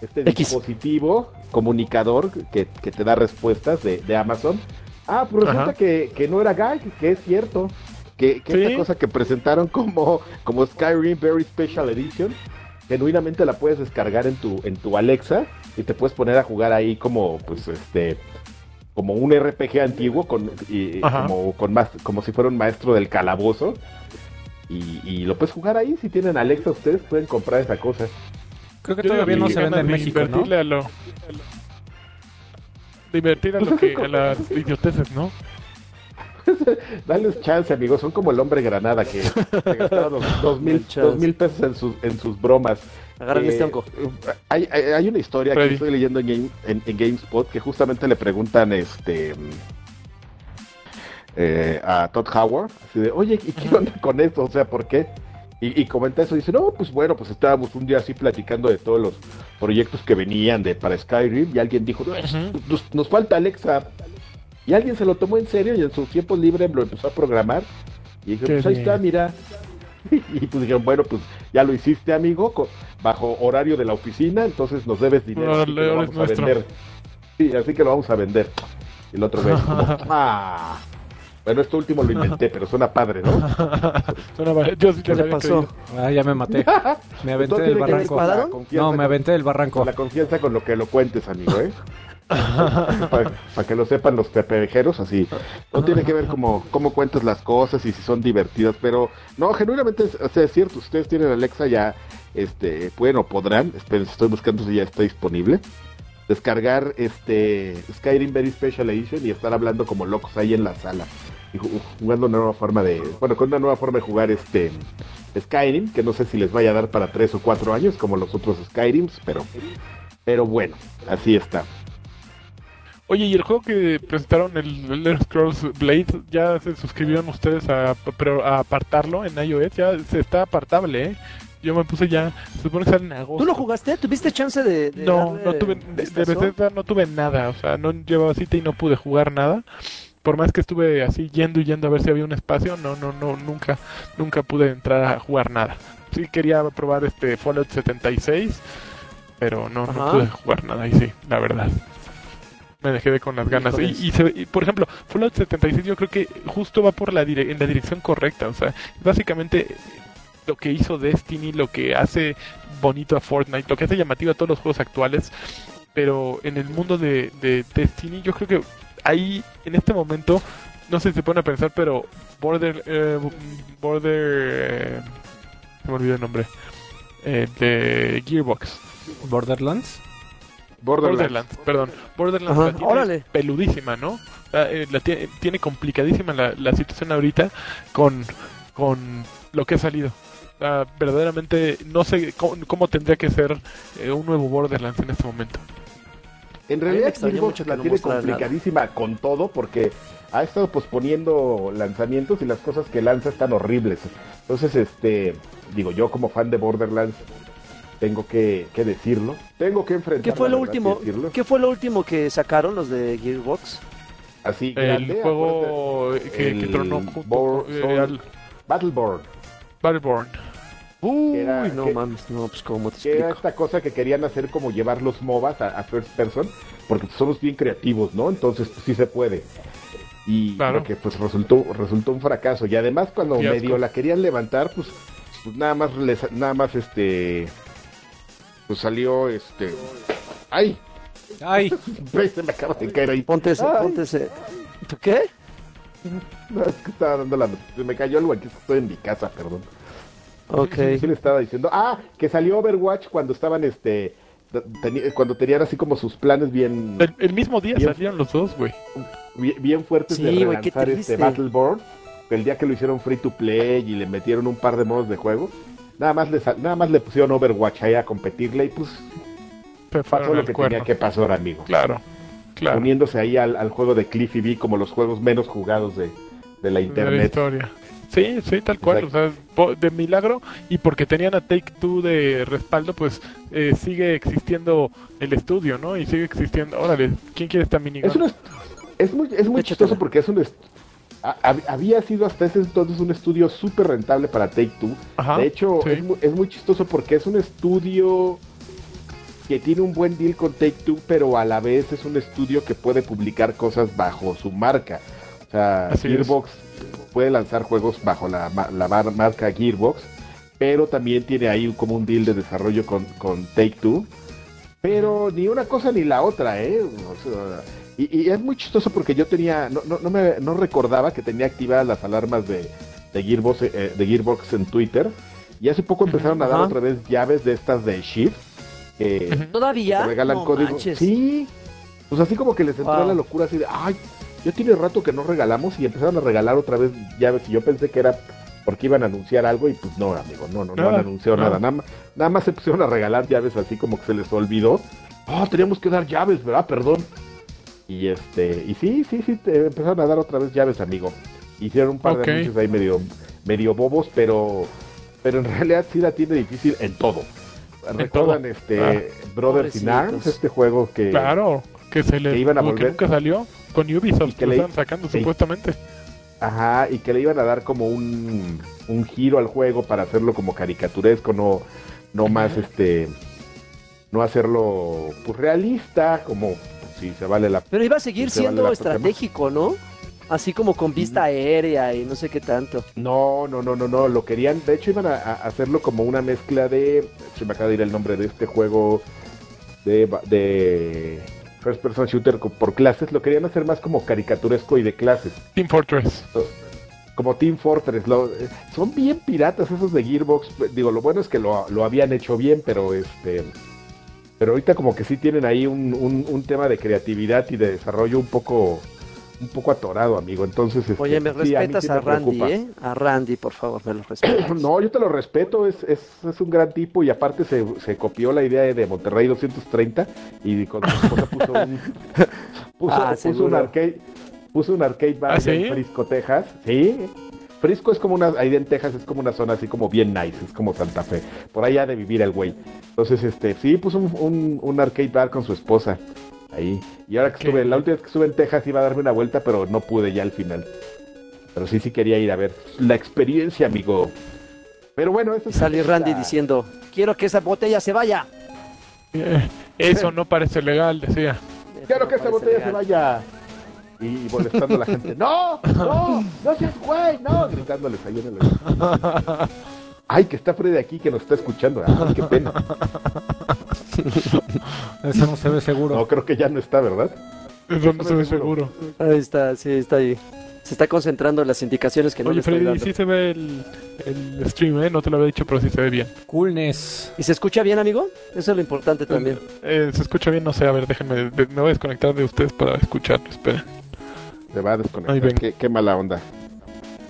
este X. dispositivo comunicador que, que te da respuestas de, de Amazon. Ah, pues resulta que, que no era gag, que es cierto. Que, que ¿Sí? esta cosa que presentaron como, como Skyrim Very Special Edition, genuinamente la puedes descargar en tu, en tu Alexa y te puedes poner a jugar ahí como, pues, este, como un RPG antiguo con, como, con más, como si fuera un maestro del calabozo. Y, y lo puedes jugar ahí. Si tienen Alexa, ustedes pueden comprar esa cosa. Creo que Yo todavía no se vende en México, ¿no? a lo- de invertir a, lo que, a las idioteces, ¿no? Dales chance, amigos. Son como el hombre granada que se gastaron dos, dos mil, dos mil pesos en sus, en sus bromas. Agarran Eh, este onco. Hay, hay, hay una historia que estoy leyendo en, Game- en- en GameSpot que justamente le preguntan este eh, a Todd Howard, así de, oye, ¿y qué onda con esto? O sea, ¿por qué? Y, y comenta eso y dice, no, pues bueno, pues estábamos un día así platicando de todos los proyectos que venían de para Skyrim y alguien dijo, nos, nos falta Alexa. Y alguien se lo tomó en serio y en su tiempo libre lo empezó a programar. Y dije, Qué pues ahí bien. está, mira. Y pues dijeron, bueno, pues ya lo hiciste, amigo, bajo horario de la oficina, entonces nos debes dinero. así que lo vamos a vender. Sí, así que lo vamos a vender. Y el otro ve, como, ah. Bueno, esto último lo inventé, pero suena padre, ¿no? Suena. Yo sí ¿Qué le pasó? Ah, ya me maté. Me aventé del barranco. No, me con- aventé del barranco. con la confianza con lo que lo cuentes, amigo, ¿eh? Para que lo sepan los pepejeros, así. No tiene que ver cómo, cómo cuentas las cosas y si son divertidas, pero no, genuinamente, o sea, es cierto, ustedes tienen Alexa ya, este, pueden o podrán, estoy buscando si ya está disponible, descargar este Skyrim Very Special Edition y estar hablando como locos ahí en la sala y ju- jugando una nueva forma de, bueno, con una nueva forma de jugar este Skyrim, que no sé si les vaya a dar para tres o cuatro años como los otros Skyrims, pero, pero bueno, así está. Oye, y el juego que presentaron, el Elder Scrolls Blade, ya se suscribieron ustedes a, pero a apartarlo en iOS, ya se está apartable, ¿eh? Yo me puse ya, se supone que sale en agosto. ¿Tú lo jugaste? ¿Tuviste chance de.? de no, no tuve, de, de? Bethesda no tuve nada, o sea, no llevaba cita y no pude jugar nada. Por más que estuve así yendo y yendo a ver si había un espacio, no, no, no, nunca, nunca pude entrar a jugar nada. Sí quería probar este Fallout 76, pero no, no pude jugar nada ahí sí, la verdad. Me dejé con las ganas. Y, y, se ve- y, por ejemplo, Fallout 76 yo creo que justo va por la dire- en la dirección correcta. O sea, básicamente lo que hizo Destiny, lo que hace bonito a Fortnite, lo que hace llamativo a todos los juegos actuales. Pero en el mundo de, de Destiny yo creo que ahí, en este momento, no sé si se pone a pensar, pero Border... eh, Border... eh, se me olvidó el nombre. Eh, de Gearbox. Borderlands. Borderlands. Borderlands, perdón. Borderlands Ajá, la tiene órale. peludísima, ¿no? Sea, eh, la tiene, tiene complicadísima la, la situación ahorita con, con lo que ha salido. Verdaderamente no sé cómo, cómo tendría que ser eh, un nuevo Borderlands en este momento. En realidad la no tiene nada. complicadísima con todo porque ha estado posponiendo lanzamientos y las cosas que lanza están horribles. Entonces, este, digo, yo como fan de Borderlands tengo que, que decirlo. Tengo que enfrentar ¿Qué fue lo verdad último? ¿Qué fue lo último que sacaron los de Gearbox? Así El grande, juego acuérdate, que, que el tronó junto Bor- con- eh, al Battleborn. Battleborn. Uy, era- no que- mames, no, pues cómo te Que era explico. esta cosa que querían hacer como llevar los MOBAs a, a first person, porque somos bien creativos, ¿no? Entonces pues, sí se puede. Y Claro. lo que pues resultó, resultó un fracaso. Y además cuando Fiasco. medio la querían levantar, pues, pues nada más les, nada más este pues salió este ay Ay, se me acaba de caer ahí Ponte ese, ponte ese. ¿Tú qué? No, es que estaba dando la se me cayó algo aquí estoy en mi casa perdón Ok. Sí le estaba diciendo ah que salió Overwatch cuando estaban este teni- cuando tenían así como sus planes bien El, el mismo día Bien. salieron los dos, güey. bien, bien fuertes Sí, de güey, qué relanzar triste. este Battleborn. El día que lo hicieron free to play y le metieron un par de modos de juego, nada más le, nada más le pusieron Overwatch ahí a competirle y pues pasó lo que cuerno. tenía que pasar, amigo. Claro, claro. Uniéndose ahí al, al juego de Cliffy B como los juegos menos jugados de, de la de la internet. historia. Sí, sí, tal cual. O sea, de milagro y porque tenían a Take Two de respaldo, pues eh, sigue existiendo el estudio, ¿no? Y sigue existiendo. Órale, ¿quién quiere esta minigun? Es, un es muy, es muy chistoso porque es un había sido hasta ese entonces un estudio súper rentable para Take Two. Ajá, De hecho, sí. es, muy, es muy chistoso porque es un estudio que tiene un buen deal con Take Two, pero a la vez es un estudio que puede publicar cosas bajo su marca. O sea, Así Gearbox puede lanzar juegos bajo la, ma- la mar- marca Gearbox, pero también tiene ahí como un deal de desarrollo con, con Take Two. Pero ni una cosa ni la otra, ¿eh? O sea, y, y es muy chistoso porque yo tenía, no, no, no, me, no recordaba que tenía activadas las alarmas de, de, Gearbox, eh, de Gearbox en Twitter. Y hace poco empezaron a dar otra vez llaves de estas de Shift. Que Ujú. ¿Todavía? te regalan no código. manches. Sí. Pues así como que les entró Wow. la locura así de, ay, ya tiene rato que no regalamos y empezaron a regalar otra vez llaves y yo pensé que era porque iban a anunciar algo y pues no, amigo, no, no, no Nada, han anunciado nada. nada. Nada, más- nada más se pusieron a regalar llaves así como que se les olvidó. Oh, teníamos que dar llaves, ¿verdad? Perdón. Y este, y sí, sí, sí, te empezaron a dar otra vez llaves, amigo. Hicieron un par de anuncios ahí medio, medio bobos, pero, pero en realidad sí la tiene difícil en todo. ¿Recuerdan todo. este Ah. Brothers in. Arms, este juego que Claro, que se le que iban a como que volver- nunca salió con Ubisoft, que que lo le- estaban sacando Sí. supuestamente. Ajá, y que le iban a dar como un, un giro al juego para hacerlo como caricaturesco, no, no más este, no hacerlo pues realista, como si se vale la Pero iba a seguir Se vale siendo estratégico, ¿no? Así como con vista aérea y no sé qué tanto. No, no, no, no, no, lo querían, de hecho iban a, a hacerlo como una mezcla de, se me acaba de ir el nombre de este juego de, de First Person Shooter por clases, lo querían hacer más como caricaturesco y de clases. Team Fortress. como Team Fortress. lo- eh, son bien piratas esos de Gearbox. Digo, lo bueno es que lo, lo habían hecho bien, pero este. Pero ahorita como que sí tienen ahí un, un- un tema de creatividad y de desarrollo un poco un poco atorado, amigo. Entonces, este, Oye, me sí, a mí respetas sí a, me Randy, preocupa. ¿eh? A Randy, por favor, me lo respetas. No, yo te lo respeto, es, es, es un gran tipo y aparte se, se copió la idea de Monterrey 230 y con su esposa puso un, Puso, Ah, puso un arcade, puso un arcade bar ¿Ah, sí? en Frisco, Texas. Sí. Frisco es como una, ahí en Texas es como una zona así como bien nice, es como Santa Fe. Por allá de vivir el güey. Entonces, este, sí, puso un, un, un arcade bar con su esposa. Ahí. Y ahora que Qué estuve, la última vez que estuve en Texas iba a darme una vuelta, pero no pude ya al final. Pero sí, sí quería ir a ver la experiencia, amigo. Pero bueno, eso sale Randy la- diciendo, quiero que esa botella se vaya. Eh, Eso no parece legal, decía. Quiero que esa botella se vaya. Y molestando a la gente. ¡No! ¡No! ¡No seas güey! ¡No! Gritándoles ahí en el. Ay, que está Freddy aquí que nos está escuchando. Ay, qué pena. Eso no se ve seguro. No, creo que ya no está, ¿verdad? Eso no se ve seguro. seguro. Ahí está, sí, está ahí. Se está concentrando en las indicaciones que no le Oye, estoy Freddy, dando. sí se ve el, el stream, ¿eh? No te lo había dicho, pero sí se ve bien. Coolness. ¿Y se escucha bien, amigo? Eso es lo importante también. Eh, se escucha bien, no sé, a ver, déjenme, de- me voy a desconectar de ustedes para escucharlo, esperen. Se va a desconectar. ven. Qué, qué mala onda.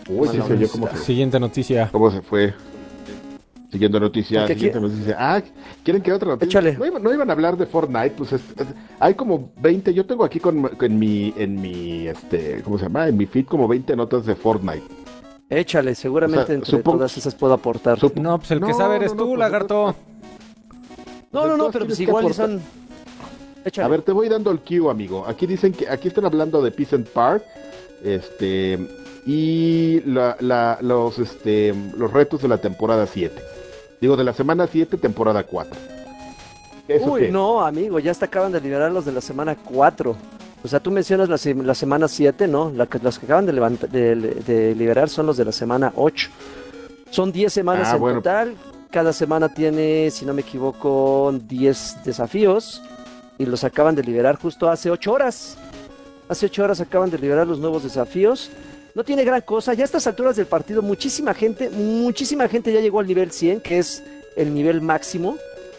Uy, sí Mala se oyó onda. cómo se, Siguiente noticia. cómo se fue. Siguiendo noticias, Porque siguiente noticia. Ah, ¿quieren que otra noticia? Échale. No, iban, no iban a hablar de Fortnite, pues es- es- hay como 20, yo tengo aquí con, en mi, en mi, este, ¿cómo se llama? En mi feed como 20 notas de Fortnite. Échale, seguramente O sea, entre todas esas puedo aportar. No, pues el que sabe eres no, no, tú, pues, lagarto. No, no, no, pero pues que igual son... Échale. A ver, te voy dando el cue, amigo. Aquí dicen que aquí están hablando de Peace and Park, este y la, la- los este los retos de la temporada 7. Digo de la semana 7, temporada 4. ¿Eso Uy, qué? no, amigo, ya hasta acaban de liberar los de la semana 4. O sea, tú mencionas la, la semana 7, ¿no? La que, los que acaban de, levanta- de, de liberar son los de la semana 8. Son 10 semanas Ah, en bueno. total. Cada semana tiene, si no me equivoco, 10 desafíos. Y los acaban de liberar justo hace 8 horas. Hace 8 horas acaban de liberar los nuevos desafíos. No tiene gran cosa. Ya a estas alturas del partido, muchísima gente, muchísima gente ya llegó al nivel 100, que es el nivel máximo.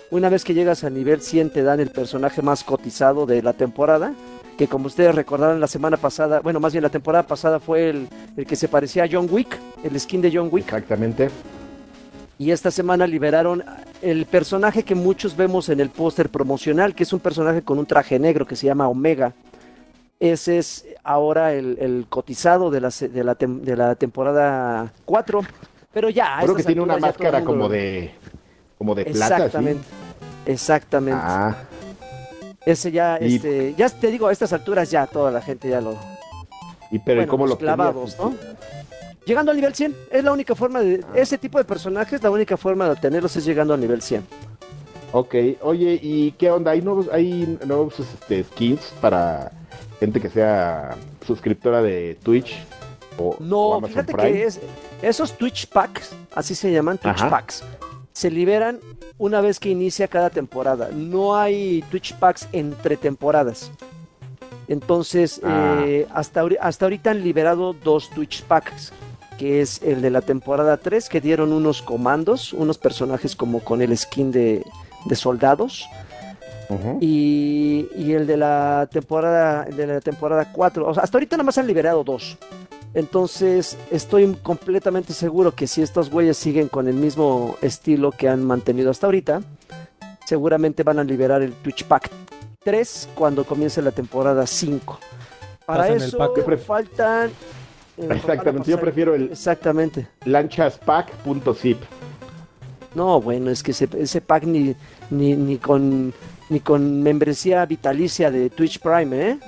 Una vez que llegas al nivel 100 te dan el personaje más cotizado de la temporada, que como ustedes recordarán la semana pasada, bueno, más bien la temporada pasada fue el, el que se parecía a John Wick, el skin de John Wick, Exactamente. y esta semana liberaron el personaje que muchos vemos en el póster promocional, que es un personaje con un traje negro que se llama Omega. Ese es ahora el, el cotizado de la, de, la tem- de la temporada 4, pero ya... Creo que tiene una máscara como lo- de como de plata, ¿sí? Exactamente. Exactamente. Ah, Ese ya, Y- este, ya te digo, a estas alturas ya toda la gente ya lo. y pero ¿y bueno, cómo los lo clavados, ¿no? Llegando al nivel 100, es la única forma de. Ese tipo de personajes, la única forma de obtenerlos es llegando al nivel 100. Ok, oye, ¿y qué onda? ¿Hay nuevos, hay nuevos este, skins para gente que sea suscriptora de Twitch o, o No, Amazon fíjate Prime? que es, esos Twitch Packs, así se llaman, Twitch Ajá. Packs, se liberan una vez que inicia cada temporada. No hay Twitch Packs entre temporadas. Entonces, Ah. eh, hasta, hasta ahorita han liberado dos Twitch Packs, que es el de la temporada 3, que dieron unos comandos, unos personajes como con el skin de, de soldados, y, y el de la temporada de la temporada 4. O sea, hasta ahorita nada más han liberado dos. Entonces, estoy completamente seguro que si estos güeyes siguen con el mismo estilo que han mantenido hasta ahorita, seguramente van a liberar el Twitch Pack 3 cuando comience la temporada 5. Para Pasan eso faltan... eh, Exactamente, yo prefiero el Exactamente. lanchaspack.zip. No, bueno, es que ese, ese pack ni, ni, ni con ni con membresía vitalicia de Twitch Prime, ¿eh?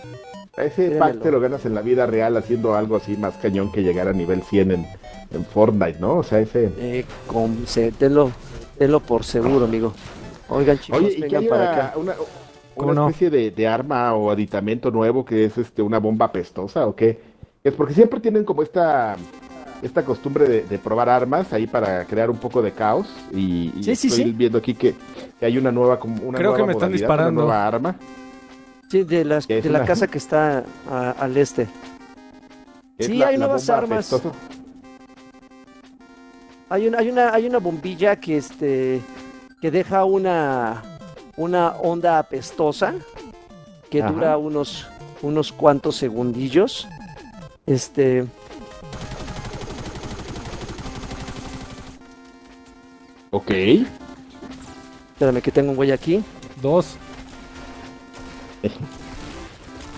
Ese pack te lo ganas en la vida real haciendo algo así más cañón que llegar a nivel 100 en, en Fortnite, ¿no? O sea, ese... Eh, con, se, tenlo, tenlo por seguro, amigo. Oigan, chicos, Oye, ¿y que vengan para una, acá. una, ¿Cómo una no? especie de, de arma o aditamento nuevo que es este una bomba pestosa o qué? Es porque siempre tienen como esta esta costumbre de, de probar armas ahí para crear un poco de caos y, y Sí, sí, estoy sí. viendo aquí que, que hay una nueva como una Creo que nueva me están disparando. una nueva arma Sí, de, las, ¿Qué es de la una- casa que está a- al este. que es Sí, la- hay la nuevas armas. Hay una, hay una, hay una bombilla que este que deja una una onda apestosa que Ajá. dura unos unos cuantos segundillos. Este Ok. espérame que tengo un güey aquí. Dos.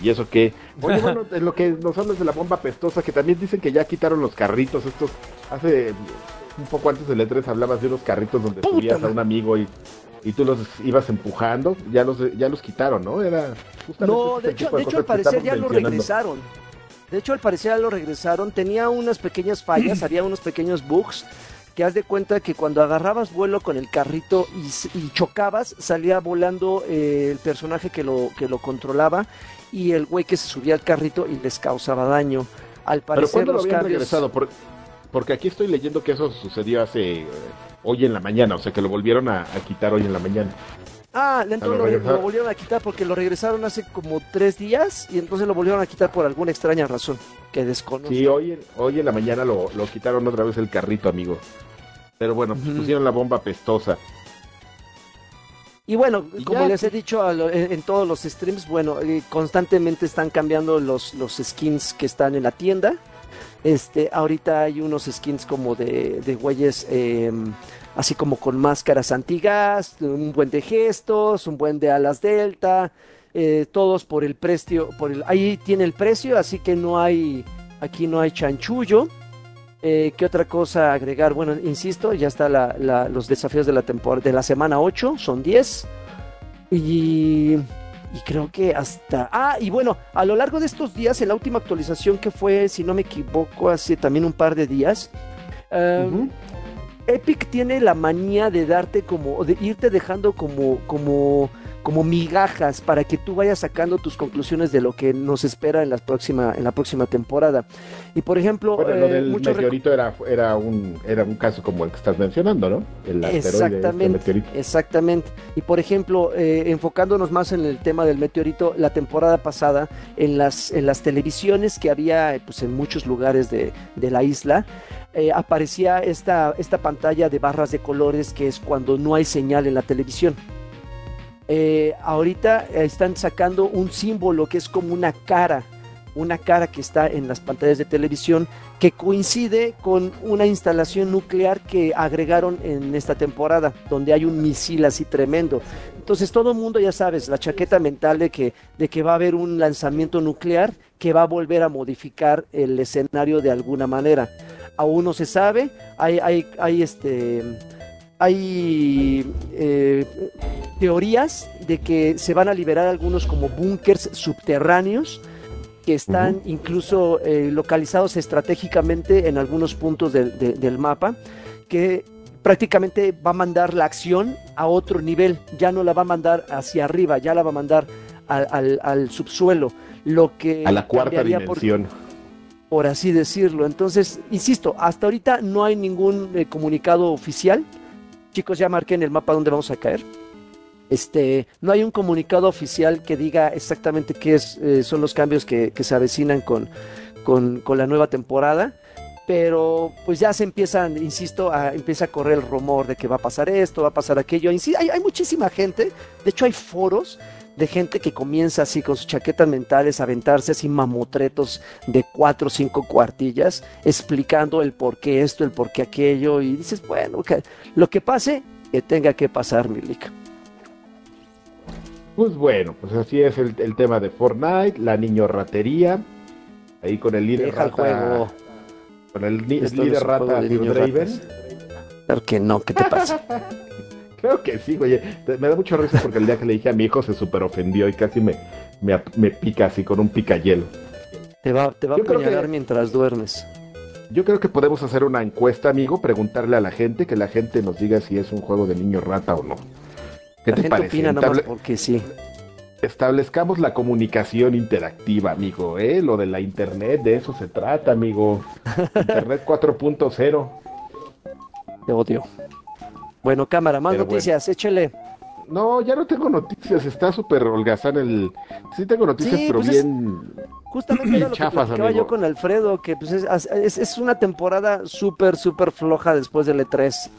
¿Y eso qué? Oye, bueno, en lo que nos hablas de la bomba pestosa, que también dicen que ya quitaron los carritos estos. Hace un poco antes del E3 hablabas de unos carritos donde subías a un amigo y, y tú los ibas empujando. Ya los ya los quitaron, ¿no? Era No, de hecho, de hecho al parecer ya lo regresaron. De hecho, al parecer ya lo regresaron. Tenía unas pequeñas fallas, había unos pequeños bugs que haz de cuenta que cuando agarrabas vuelo con el carrito y, chocabas, salía volando eh, el personaje que lo, que lo controlaba y el güey que se subía al carrito y les causaba daño. Al parecer ¿Pero lo regresado? porque aquí estoy leyendo que eso sucedió hace eh, hoy en la mañana, o sea que lo volvieron a, quitar hoy en la mañana. Ah, entonces lo, volvieron a quitar porque lo regresaron hace como tres días y entonces lo volvieron a quitar por alguna extraña razón que desconozco. Sí, hoy, hoy en la mañana lo, lo quitaron otra vez el carrito, amigo. Pero bueno, pusieron la bomba pestosa. Y bueno, como les he dicho en, todos los streams, bueno, eh, constantemente están cambiando los, los skins que están en la tienda. Este, ahorita hay unos skins como de, de güeyes em, así como con máscaras antigas, un buen de gestos, un buen de alas delta, eh, todos por el precio, por el, ahí tiene el precio, así que no hay, aquí no hay chanchullo. Eh, ¿Qué otra cosa agregar? Bueno, insisto, ya está los desafíos de la temporada de la semana 8, son 10. Y, creo que hasta... Ah, y bueno, a lo largo de estos días, en la última actualización que fue, si no me equivoco, hace también un par de días, em, Epic tiene la manía de darte como, de irte dejando como, como como migajas para que tú vayas sacando tus conclusiones de lo que nos espera en la próxima, en la próxima temporada. Y por ejemplo, bueno, lo eh, del meteorito era, era, un, era un caso como el que estás mencionando, ¿no? El exactamente, exactamente. Y por ejemplo, eh, enfocándonos más en el tema del meteorito, la temporada pasada, en las, en las televisiones que había pues, en muchos lugares de, de la isla, eh, aparecía esta, esta pantalla de barras de colores que es cuando no hay señal en la televisión. Eh, ahorita están sacando un símbolo que es como una cara, una cara que está en las pantallas de televisión que coincide con una instalación nuclear que agregaron en esta temporada, donde hay un misil así tremendo. Entonces todo el mundo ya sabes, la chaqueta mental de que, de que va a haber un lanzamiento nuclear que va a volver a modificar el escenario de alguna manera. Aún no se sabe, hay, hay, hay este hay eh, teorías de que se van a liberar algunos como búnkers subterráneos que están incluso eh, localizados estratégicamente en algunos puntos del mapa, que prácticamente va a mandar la acción a otro nivel, ya no la va a mandar hacia arriba, ya la va a mandar al, subsuelo, lo que... A la cuarta dimensión. Por, así decirlo. Entonces, insisto, hasta ahorita no hay ningún eh, comunicado oficial chicos, ya marqué en el mapa dónde vamos a caer. Este, no hay un comunicado oficial que diga exactamente qué es, eh, son los cambios que, se avecinan con, con, la nueva temporada, pero pues ya se empiezan, insisto, a, empieza a correr el rumor de que va a pasar esto, va a pasar aquello. Hay, hay muchísima gente, de hecho hay foros de gente que comienza así con sus chaquetas mentales a aventarse así mamotretos de cuatro o cinco cuartillas explicando el por qué esto, el por qué aquello y dices, bueno, lo que pase, que tenga que pasar, Milik. Pues bueno, pues así es el, tema de Fortnite, la niño ratería, ahí con el líder rata, juego. con el, líder rata Phil Draven. Claro que no, ¿qué te pasa? Creo que sí, güey. Me da mucha risa porque el día que le dije a mi hijo se super ofendió y casi me, me, pica así con un picayelo. Te va, te va a apuñalar mientras duermes. Yo creo que podemos hacer una encuesta, amigo, preguntarle a la gente, que la gente nos diga si es un juego de niño rata o no. ¿Qué la te gente parece? Opina nada más porque sí. Establezcamos la comunicación interactiva, amigo, ¿eh? Lo de la internet, de eso se trata, amigo. Internet 4.0. Te odio. Bueno, cámara, más noticias, échele. No, ya no tengo noticias, está súper holgazán el... Sí tengo noticias, pero pues bien... justamente era lo chafas, que yo con Alfredo, que pues es, es, una temporada súper, súper floja después del E3.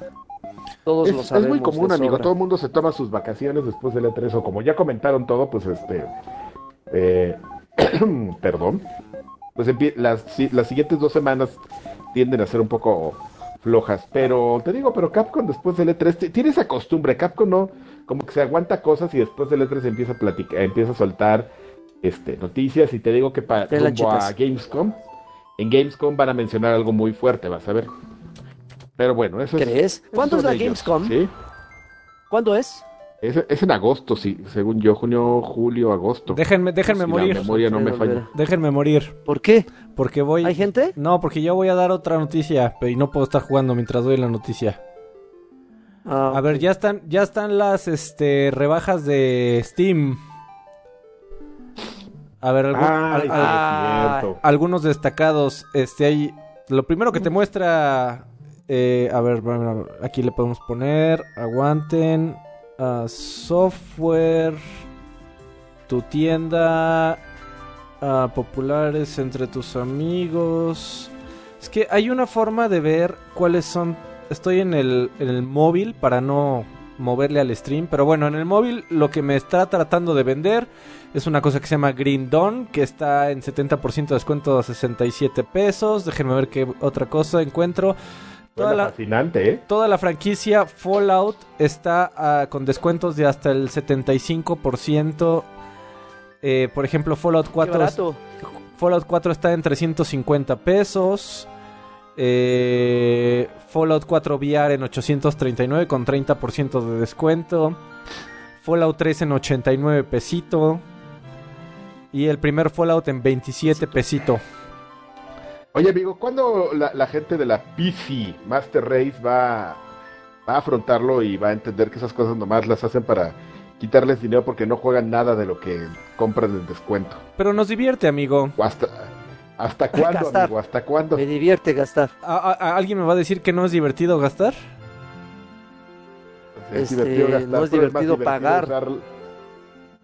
Todos lo sabemos. Es muy común, amigo, todo el mundo se toma sus vacaciones después del E3, o como ya comentaron todo, pues este... Eh, perdón. Pues las, las siguientes dos semanas tienden a ser un poco flojas. Pero te digo, pero Capcom después del E3 tiene esa costumbre. Capcom no, como que se aguanta cosas y después del E3 empieza a platicar, empieza a soltar este, noticias y te digo que para rumbo a. Gamescom, en Gamescom van a mencionar algo muy fuerte, vas a ver. Pero bueno, eso es. ¿Cuándo es la ellos, Gamescom? Sí, ¿Cuándo es? Es, es en agosto, sí, según yo, junio, julio, agosto. Déjenme, déjenme Si morir. La memoria no me falla. Déjenme morir. ¿Por qué? Porque voy. ¿Hay gente? No, porque yo voy a dar otra noticia, pero y no puedo estar jugando mientras doy la noticia. Ah, A ver, ya están, ya están las este rebajas de Steam. A ver, algún- Ay, ah. algunos destacados. Este hay. Lo primero que te muestra. eh, a ver, aquí le podemos poner. Aguanten. Ah, software. Tu tienda. ah, populares entre tus amigos. Es que hay una forma de ver cuáles son. Estoy en el, el móvil para no moverle al stream. Pero bueno, en el móvil lo que me está tratando de vender es una cosa que se llama Green Dawn, que está en 70% de descuento a 67 pesos. Déjenme ver qué otra cosa encuentro. Toda la, fascinante, ¿eh? toda la franquicia Fallout está ah, con descuentos de hasta el 75%. Eh, por ejemplo, Fallout Qué 4, barato. Fallout 4 está en 350 pesos. Eh, Fallout 4 VR en 839 con 30% de descuento. Fallout 3 en 89 pesito. Y el primer Fallout en 27 pesito. Oye, amigo, ¿cuándo la, la gente de la PC Master Race va, va a afrontarlo y va a entender que esas cosas nomás las hacen para quitarles dinero porque no juegan nada de lo que compran en descuento? Pero nos divierte, amigo. ¿O hasta, ¿Hasta cuándo, Gastar. amigo? ¿Hasta cuándo? Me divierte gastar. ¿A- a- a ¿Alguien me va a decir que no es divertido gastar? Es Este, divertido gastar, no es divertido pagar. usar-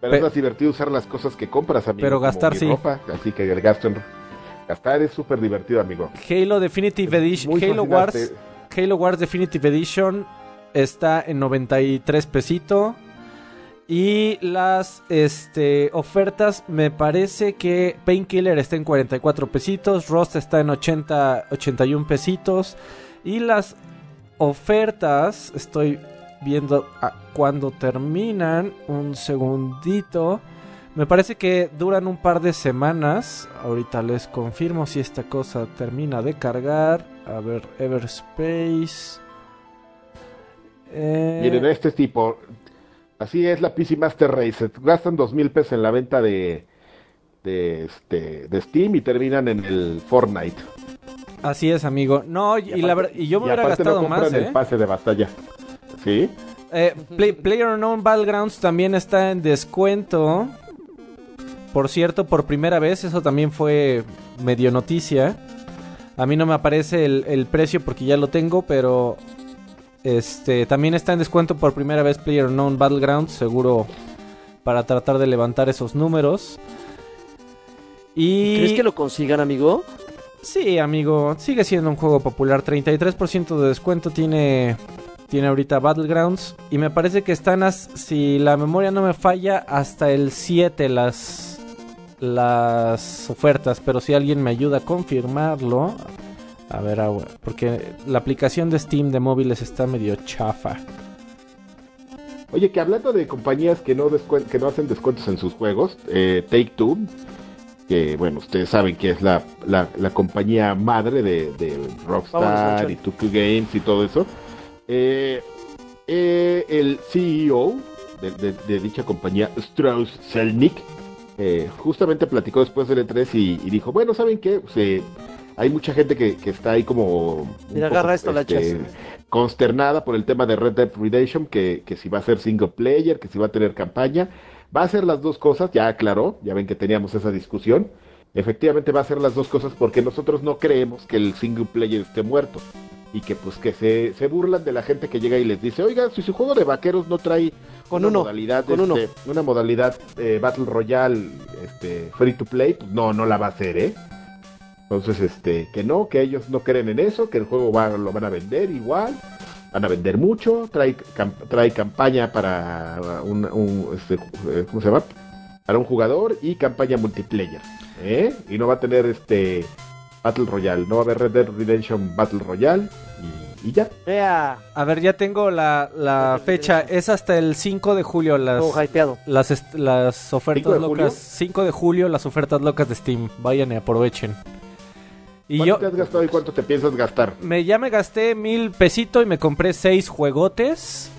pero Pe- es más divertido usar las cosas que compras, amigo. Pero como gastar mi sí. ropa, así que el gasto en... Gastar es súper divertido, amigo. Halo Definitive Edition. Halo fascinante. Wars. Halo Wars Definitive Edition está en 93 pesito. Y las este, ofertas, me parece que Painkiller está en 44 pesitos, Rust está en 80, 81 pesitos. Y las ofertas, estoy viendo a cuándo terminan, un segundito. Me parece que duran un par de semanas. Ahorita les confirmo si esta cosa termina de cargar. A ver, Everspace. Eh, Miren, este tipo, así es la PC Master Race. Gastan dos mil pesos en la venta de, de, este, de Steam y terminan en el Fortnite. Así es, amigo. No, y, Y la aparte- ver- y yo me y hubiera no gastado compran más, el ¿eh? pase de batalla. ¿Sí? Eh, Play- PlayerUnknown Battlegrounds también está en descuento. Por cierto, por primera vez, eso también fue medio noticia. A mí no me aparece el, el precio porque ya lo tengo, pero este también está en descuento por primera vez PlayerUnknown Battlegrounds, seguro para tratar de levantar esos números. Y ¿Crees que lo consigan, amigo? Sí, amigo, sigue siendo un juego popular. 33% de descuento tiene, tiene ahorita Battlegrounds. Y me parece que están, as- si la memoria no me falla, hasta el 7 las, las ofertas. Pero si alguien me ayuda a confirmarlo. A ver, agua, porque la aplicación de Steam de móviles está medio chafa. Oye, que hablando de compañías que no, descuen- que no hacen descuentos en sus juegos, eh, Take Two, que bueno, ustedes saben que es la, la, la compañía madre de, de Rockstar y 2 Games y todo eso, eh, eh, el CEO de, de- de dicha compañía, Strauss Zelnick, eh, justamente platicó después del E3 y, y dijo, bueno, ¿saben qué? Pues, eh, hay mucha gente que, que está ahí como... Mira, agarra esto, la echas. consternada por el tema de Red Dead Redemption, que, que si va a ser single player, que si va a tener campaña. Va a ser las dos cosas, ya aclaró, ya ven que teníamos esa discusión. Efectivamente va a ser las dos cosas porque nosotros no creemos que el single player esté muerto. Y que pues que se, se burlan de la gente que llega y les dice, oiga, si su juego de vaqueros no trae Con una uno, modalidad, con uno. este, una modalidad eh, Battle Royale este, free to play, pues no, no la va a hacer, ¿eh? Entonces, este, que no, que ellos no creen en eso, que el juego va, lo van a vender igual, van a vender mucho, trae, cam- trae campaña para un, un, este, eh, ¿cómo se llama? Para un jugador y campaña multiplayer, ¿eh? Y no va a tener este Battle Royale, no va a haber Red Dead Redemption Battle Royale Y ya. Ea, A ver, ya tengo la, la fecha. Es hasta el 5 de julio las, las, ofertas ¿5 de julio? locas. 5 de julio las ofertas locas de Steam. Vayan y aprovechen. Y ¿Cuánto yo te has gastado y cuánto te piensas gastar? me, ya me gasté mil pesitos y me compré seis juegotes.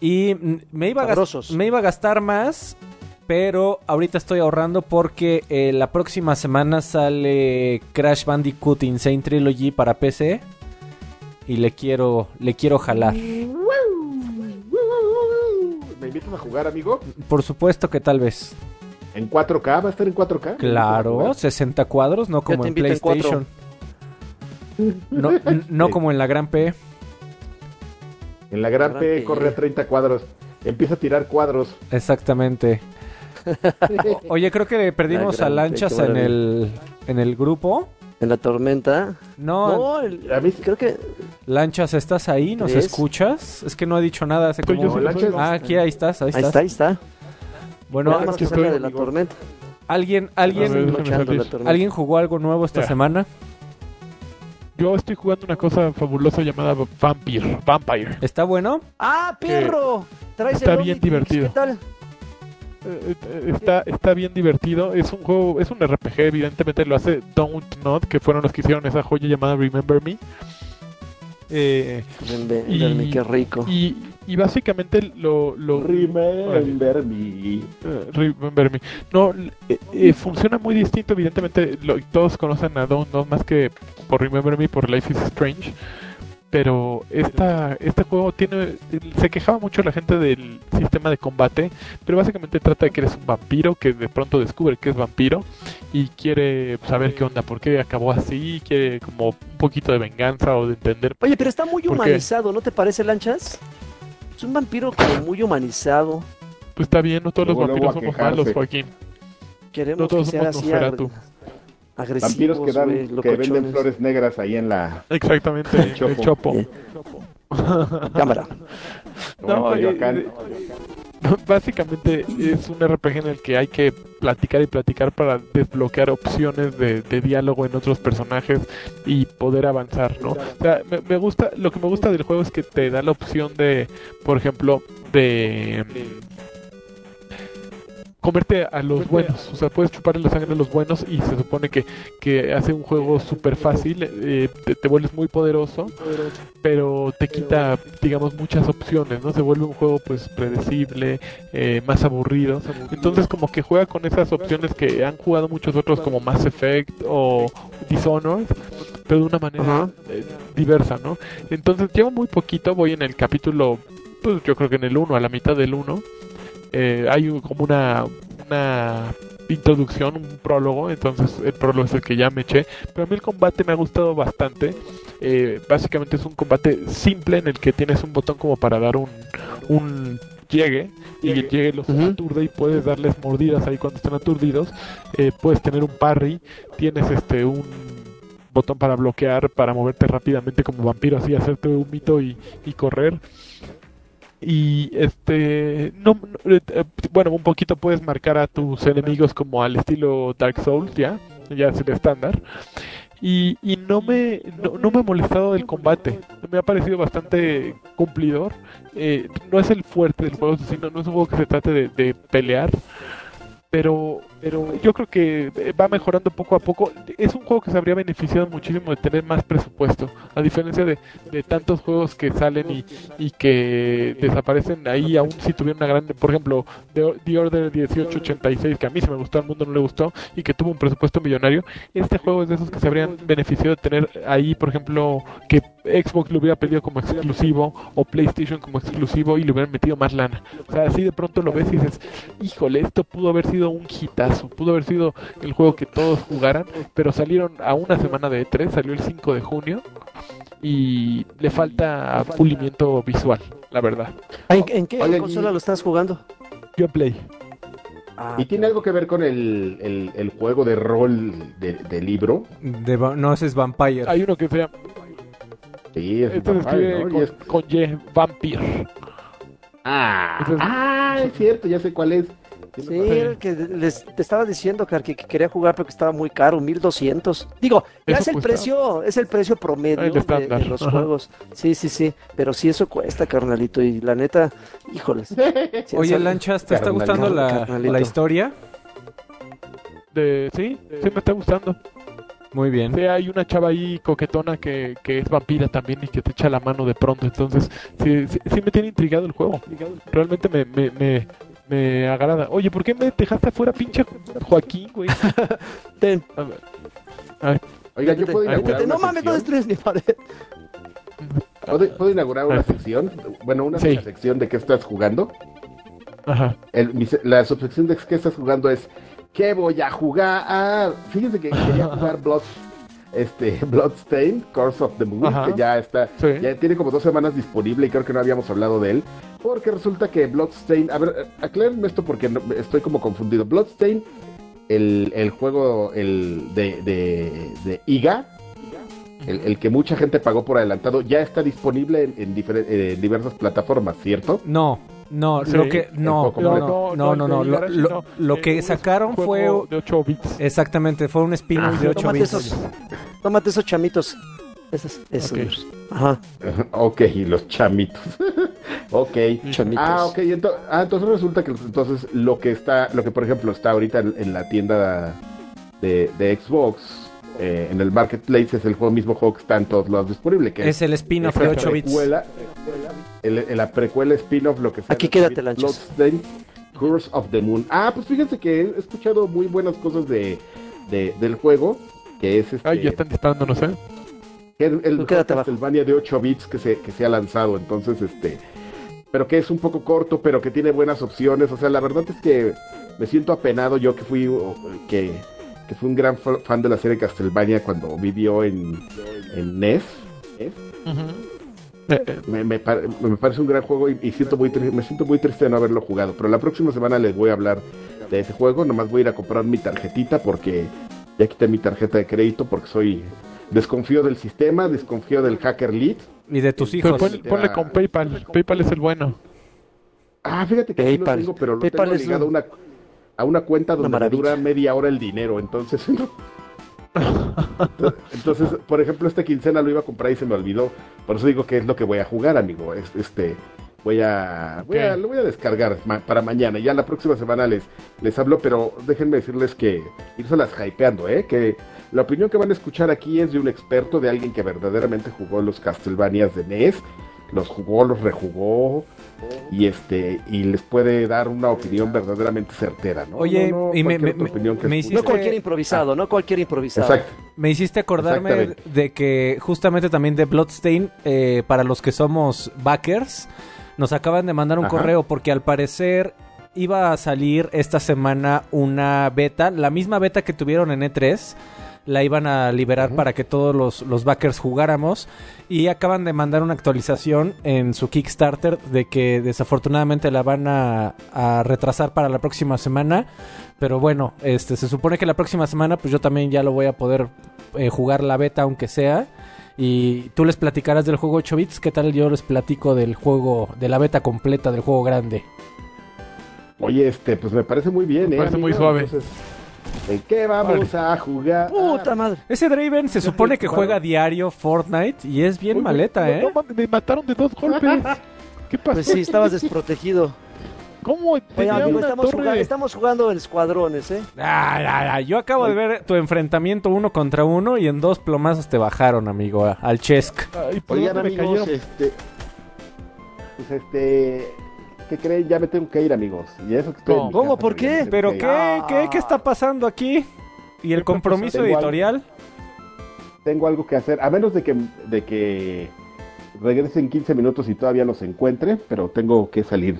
Y me iba, a gas- Sabrosos. me iba a gastar más. Pero ahorita estoy ahorrando porque eh, la próxima semana sale Crash Bandicoot Insane Trilogy para PC. Y le quiero, le quiero jalar. ¿Me invitas a jugar, amigo? Por supuesto que tal vez. ¿En 4K? ¿Va a estar en 4K? Claro, 60 cuadros, no como en. PlayStation. No, no como en la Gran P. En la Gran Gran P P. corre a 30 cuadros. Empieza a tirar cuadros. Exactamente. Oye, creo que perdimos a Lanchas en el, en el grupo. En la tormenta. No, No, el- A mí creo que Lanchas, ¿estás ahí? ¿Nos ¿Tres? escuchas? Es que no ha dicho nada hace como... yo, Lanchas. Ah, aquí, ahí estás, ahí ahí estás. está, ahí está. Bueno, Nada más que estoy, de la amigo. tormenta. ¿alguien, ver, alguien. ¿alguien jugó algo nuevo esta Ya. semana? Yo estoy jugando una cosa fabulosa llamada Vampire. Vampire. ¿Está bueno? ¡Ah, perro! Traes Está el bien Omnitrix, divertido. ¿Qué tal? Eh, eh, Está, está bien divertido. Es un juego, es un RPG, evidentemente lo hace Don't Not, que fueron los que hicieron esa joya llamada Remember Me. Eh, Y- verme, qué rico. y, y básicamente lo, lo Remember me. eh, Remember Me. No, eh, eh, funciona muy distinto, evidentemente lo- todos conocen a Don't Not más que por Remember Me, por Life is Strange. Pero esta, este juego tiene. Se quejaba mucho la gente del sistema de combate. Pero básicamente trata de que eres un vampiro que de pronto descubre que es vampiro. Y quiere saber qué onda, por qué acabó así. Quiere como un poquito de venganza o de entender. Oye, pero está muy humanizado, ¿no te parece, Lanchas? Es un vampiro como muy humanizado. Pues está bien, no todos los Luego, vampiros a somos malos, Joaquín. Queremos No todos que sea somos así agre- agresivos, Vampiros que, dan, que venden flores negras ahí en la. Exactamente, el Chopo. chopo. Sí. Cámara. No, eh, eh, básicamente es un RPG en el que hay que platicar y platicar para desbloquear opciones de, de diálogo en otros personajes y poder avanzar, ¿no? O sea, me, me gusta, lo que me gusta del juego es que te da la opción de, por ejemplo, de comerte a los buenos, o sea, puedes chuparle la sangre a los buenos y se supone que, que hace un juego súper fácil, eh, te, te vuelves muy poderoso, pero te quita, digamos, muchas opciones, ¿no? Se vuelve un juego pues predecible, eh, más aburrido, entonces como que juega con esas opciones que han jugado muchos otros como Mass Effect o Dishonored, pero de una manera eh, diversa, ¿no? Entonces llevo muy poquito, voy en el capítulo, pues yo creo que en el 1, a la mitad del 1, eh, hay como una, una introducción, un prólogo, entonces el prólogo es el que ya me eché, pero a mí el combate me ha gustado bastante. Eh, básicamente es un combate simple en el que tienes un botón como para dar un, un llegue y el llegue los Ujú. aturde y puedes darles mordidas ahí cuando están aturdidos. Eh, puedes tener un parry, tienes este un botón para bloquear, para moverte rápidamente como vampiro, así hacerte un mito y, y correr. Y este, no, eh, eh, bueno, un poquito puedes marcar a tus enemigos como al estilo Dark Souls, ya, ya es el estándar. Y, y no me no, no me ha molestado el combate, me ha parecido bastante cumplidor. Eh, no es el fuerte del juego, sino no es un juego que se trate de, de pelear, pero pero yo creo que eh, va mejorando poco a poco. Es un juego que se habría beneficiado muchísimo de tener más presupuesto, a diferencia de, de tantos juegos que salen y, y que desaparecen ahí, aún si tuvieron una gran, por ejemplo, The, Order 1886, que a mí sí me gustó, al mundo no le gustó, y que tuvo un presupuesto millonario. Este juego es de esos que se habrían beneficiado de tener ahí, por ejemplo, que Xbox lo hubiera pedido como exclusivo o PlayStation como exclusivo y le hubieran metido más lana. O sea, así de pronto lo ves y dices, híjole, esto pudo haber sido un hitazo, pudo haber sido el juego que todos jugaran, pero salieron a una semana de E3, salió el 5 de junio y le falta pulimiento visual, la verdad. ¿En, en qué Oye, consola y- lo estás jugando? Yo play. Ah, ¿Y tiene algo que ver con el, el, el juego de rol de, de libro? De no, ese es Vampire. Hay uno que se llama, Sí, es este se Vampire, escribe ¿no? Y con, es- con Y, Vampire. Ah, es- ah, es cierto, ya sé cuál es. ¿Quién Sí, el que les te estaba diciendo que, que quería jugar pero que estaba muy caro, 1200. Digo, ya es el cuesta. precio, es el precio promedio El de, los ajá. juegos. Sí, sí, sí, pero sí eso cuesta, carnalito y la neta, híjoles. Oye, Lanchas, ¿te está gustando la, la historia? De, sí, sí me está gustando. Muy bien. Sí, hay una chava ahí coquetona que, que es vampira también y que te echa la mano de pronto. Entonces, sí, sí, sí me tiene intrigado el juego. Realmente me, me, me, me agrada. Oye, ¿por qué me dejaste afuera, pinche Joaquín, güey? Ten, A ver. A ver, Oiga, yo puedo inaugurar no mames, no destruyes mi pared. ¿Puedo, puedo inaugurar una sección? Bueno, una Sí. sección de qué estás jugando. Ajá. El- mi se- la subsección de qué estás jugando es ¿Qué voy a jugar? Ah, fíjense que quería jugar Blood, este, Bloodstain, Curse of the Moon, Ajá. que ya está, Sí. ya tiene como dos semanas disponible y creo que no habíamos hablado de él. Porque resulta que Bloodstain, a ver, aclárenme esto porque no- estoy como confundido. Bloodstain, el, el juego el de, de, de IGA, el, el que mucha gente pagó por adelantado, ya está disponible en, en difer- en diversas plataformas, ¿cierto? No, no, Sí, lo que no, no, no, no, no, lo, que sacaron fue de 8 bits. exactamente, fue un spin-off Ah, de 8 Tómate bits. esos, tómate esos chamitos. Esos, esos. Ajá, ok, y los chamitos. ok. chamitos. Ah, ok. ento- ah, entonces resulta que entonces lo que está, lo que por ejemplo está ahorita en, en la tienda de, de Xbox, eh, en el marketplace, es el juego, mismo juego que está en todos lados disponible, que Es el spin-off es de la 8 bits. precuela, el- el- la precuela spin-off, lo que sea. Aquí quédate, 8 bits, Lanchas. Curse of the Moon. Ah, pues fíjense que he escuchado muy buenas cosas de, de- del juego, que es este... Ay, ya están disparándonos, ¿eh? que es el abajo. Castlevania de 8 bits que se, que se ha lanzado, entonces este pero que es un poco corto, pero que tiene buenas opciones, o sea, la verdad es que me siento apenado yo que fui que, que fui un gran fa- fan de la serie Castlevania cuando vivió en, en NES. Eh, eh, Me, me pare- me parece un gran juego y, y siento muy me siento muy triste de no haberlo jugado, pero la próxima semana les voy a hablar de ese juego, nomás voy a ir a comprar mi tarjetita porque ya quité mi tarjeta de crédito porque soy desconfío del sistema, desconfío del hacker lead. Y de tus hijos. pon- ponle con PayPal. PayPal es el bueno. Ah, fíjate que sí lo PayPal. tengo, pero lo PayPal tengo es ligado a un- una, a una cuenta donde me dura media hora el dinero, entonces... entonces, por ejemplo, esta quincena lo iba a comprar y se me olvidó. Por eso digo que es lo que voy a jugar, amigo. Es- Este, voy a, voy a- lo voy a descargar ma- para mañana. Ya la próxima semana les, les hablo, pero déjenme decirles que irse las hypeando, ¿eh? Que la opinión que van a escuchar aquí es de un experto, de alguien que verdaderamente jugó los Castlevanias de NES, los jugó, los rejugó y este y les puede dar una opinión verdaderamente certera, ¿no? Oye, No, no y me- cualquier me- otra opinión que me escuche. No hiciste- cualquier improvisado, no cualquier improvisado. Exacto. Me hiciste acordarme de que justamente también de Bloodstain, eh, para los que somos backers, nos acaban de mandar un Ajá. correo porque al parecer iba a salir esta semana una beta, la misma beta que tuvieron en E3, la iban a liberar para que todos los, los backers jugáramos y acaban de mandar una actualización en su Kickstarter de que desafortunadamente la van a, a retrasar para la próxima semana. Pero bueno, este se supone que la próxima semana pues yo también ya lo voy a poder eh, jugar la beta aunque sea. Y tú les platicarás del juego 8 bits, ¿qué tal yo les platico del juego, de la beta completa del juego grande? Oye, este, pues me parece muy bien, Me ¿eh? parece muy suave. Entonces, ¿En qué vamos a jugar? Puta madre. Ese Draven se supone que juega diario Fortnite y es bien Uy, maleta, no, ¿eh? no mames, me mataron de dos golpes. ¿Qué pasó? Pues sí, estabas desprotegido. ¿Cómo? Oye, Tenía amigo, una estamos torre. jugando, estamos jugando en escuadrones, ¿eh? Ay, ay, ay, Yo acabo de ver tu enfrentamiento uno contra uno y en dos plomazos te bajaron, amigo, a- al Chesk. Ay, ¿por Oigan, dónde me amigos, cayeron? este. Pues este. ¿Qué creen? Ya me tengo que ir, amigos. Y eso que estoy en mi ¿Cómo? casa, ¿Por qué? ¿Pero qué? ¿Qué? ¿Qué está pasando aquí? ¿Y el compromiso Tengo algo- editorial? Tengo algo que hacer. A menos de que, de que regrese en 15 minutos y todavía los encuentre, pero tengo que salir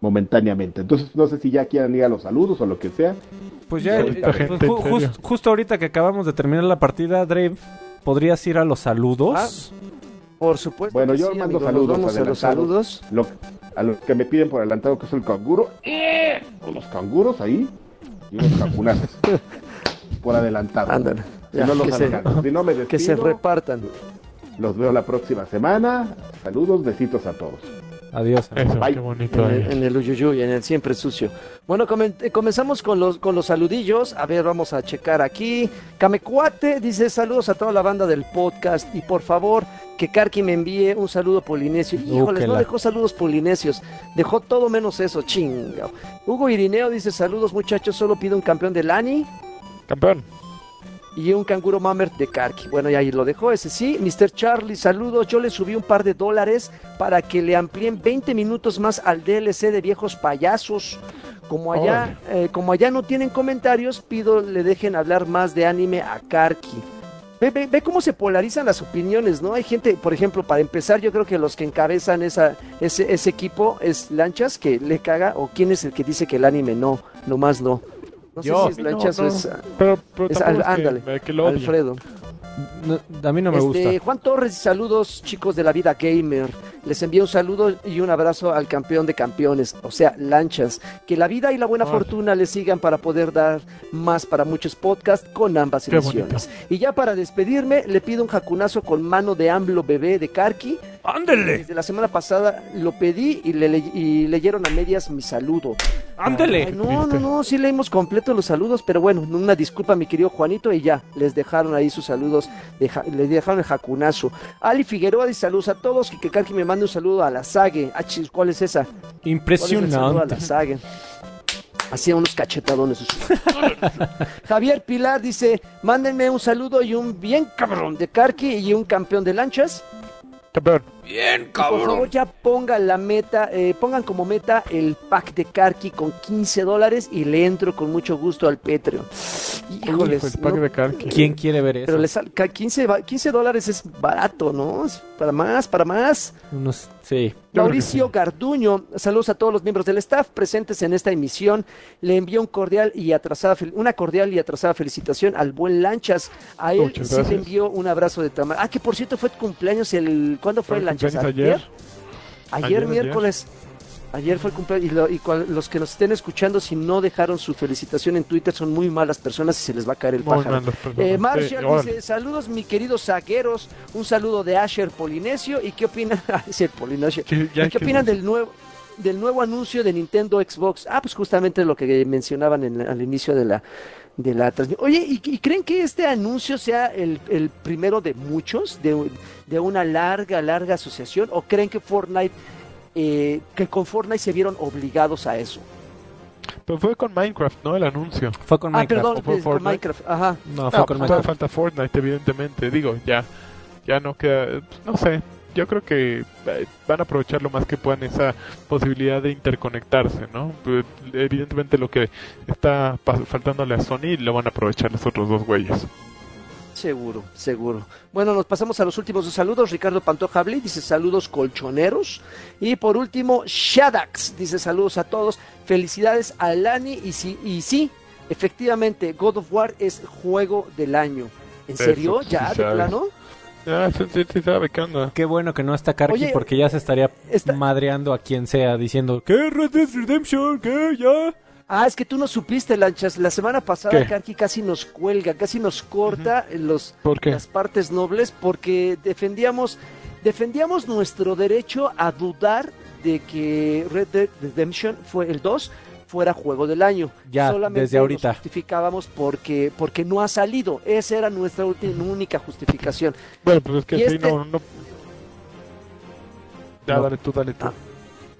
momentáneamente. Entonces, no sé si ya quieran ir a los saludos o lo que sea. Pues ya, Ahorita, eh, pues, ju- en serio. jus- justo ahorita que acabamos de terminar la partida, Drave, ¿podrías ir a los saludos? Por supuesto. Bueno, yo sí, mando saludos vamos a los saludos. Lo- a los que me piden por adelantado, que es el canguro. ¡Eh! Los canguros ahí. Y unos cangunazos. por adelantado. Ándale. Si no, los que, se, alcanzo. Si no me que se despido, repartan. los veo la próxima semana. Saludos, besitos a todos. Adiós. Eso, Bye. qué bonito. En en el uyuyuy, en el siempre sucio. Bueno, comen- eh, comenzamos con los, con los saludillos. A ver, vamos a checar aquí. Camecuate dice saludos a toda la banda del podcast. Y por favor, que Karki me envíe un saludo polinesio. Híjoles, no dejó saludos polinesios. Dejó todo menos eso, chinga. Hugo Irineo dice saludos muchachos, solo pido un campeón de Lani. Campeón. Y un canguro mamer de Karki. Bueno, ya ahí lo dejó, ese sí. Mr. Charlie, saludos. Yo le subí un par de dólares para que le amplíen 20 minutos más al DLC de viejos payasos. Como allá, eh, como allá no tienen comentarios, pido le dejen hablar más de anime a Karki. Ve, ve- ve cómo se polarizan las opiniones, ¿no? Hay gente, por ejemplo, para empezar, yo creo que los que encabezan esa, ese, ese equipo es Lanchas, que le caga, o quién es el que dice que el anime no, nomás no. No Yo. sé si es Lanchas No, no. o es Pero, pero Es al- que- ándale, eh, que lo. Alfredo. No, a mí no me Este, gusta. Juan Torres, saludos chicos de la vida gamer. Les envío un saludo y un abrazo al campeón de campeones, o sea, lanchas. Que la vida y la buena Ay. fortuna les sigan para poder dar más para muchos podcasts con ambas Qué ediciones. Y ya para despedirme, le pido un jacunazo con mano de AMLO bebé de Karki. ¡Ándele! Desde la semana pasada lo pedí y, le, y leyeron a medias mi saludo. Ay, ¡Ándele! no, no, no, sí leímos completo los saludos, pero bueno, una disculpa mi querido Juanito y ya, les dejaron ahí sus saludos, de ja- le dejaron el jacunazo. Ali Figueroa dice saludos a todos, que Karki me mande un saludo a la Sague. Ah, ¿cuál es esa? ¿Cuál es saludo a Impresionante. la Sague? Hacía unos cachetadones. Javier Pilar dice, mándenme un saludo y un bien cabrón de Karki y un campeón de lanchas. Campeón. Bien, Y por favor, ya pongan la meta, eh, pongan como meta el pack de Karki con 15 dólares y le entro con mucho gusto al Patreon. Híjoles, Hijo, el pack no, de Karki. ¿Quién quiere ver eso? pero le sal- ca- 15, va- 15 dólares es barato, ¿no? Para más, para más. Unos- sí. Mauricio sí. Garduño, saludos a todos los miembros del staff presentes en esta emisión. Le envío un cordial y atrasada, una cordial y atrasada felicitación al buen Lanchas. A él Muchas sí le envío un abrazo de tamaño. Ah, que por cierto fue tu cumpleaños el... ¿Cuándo fue el Lanchas? ayer. Ayer, Ayer, ayer. miércoles. Ayer fue el cumpleaños y, lo- y cual- los que nos estén escuchando, si no dejaron su felicitación en Twitter, son muy malas personas y se les va a caer el pájaro. Eh, Marshall dice, saludos mi queridos zagueros, un saludo de Asher Polinesio y qué opinan, Ah, Polinesio, Sí, ya ¿Y qué opinan del nuevo del nuevo anuncio de Nintendo Xbox? Ah, pues justamente lo que mencionaban en- al inicio de la de la transmisión. Oye, ¿y, y creen que este anuncio sea el, el primero de muchos, de, de una larga, larga asociación? ¿O creen que Fortnite, eh, que con Fortnite se vieron obligados a eso? Pero fue con Minecraft, ¿no? El anuncio. Fue con ah, Minecraft. perdón, ¿o fue con Fortnite? Minecraft, ajá. No, fue No, con Minecraft. falta Fortnite, evidentemente. Digo, ya, ya no queda, no sé. Yo creo que eh, van a aprovechar lo más que puedan esa posibilidad de interconectarse, ¿no? Pues, Evidentemente lo que está faltándole a Sony lo van a aprovechar los otros dos güeyes. Seguro, seguro. Bueno, nos pasamos a los últimos dos saludos. Ricardo Pantoja Blay dice saludos colchoneros. Y por último, Shadax dice saludos a todos. Felicidades a Lani. Y sí, y sí, efectivamente, God of War es juego del año. ¿En Eso serio? sí ¿Ya? ¿De sabes. plano? Ah, sí, sí, sí sabe qué onda. Qué bueno que no está Karki Oye, porque ya se estaría está- madreando a quien sea diciendo ¿Qué Red Dead Redemption? ¿Qué? ¿Ya? Ah, es que tú no supiste, Lanchas. La semana pasada ¿Qué? Karki casi nos cuelga, casi nos corta los, ¿Por qué? las partes nobles porque defendíamos defendíamos nuestro derecho a dudar de que Red Dead Redemption fue el 2 fuera juego del año. Ya, Solamente desde ahorita. Nos justificábamos porque porque no ha salido. Esa era nuestra última, única justificación. Bueno, pues es que Y sí, este- no, no... Ya, No. dale tú, dale tú. Ah.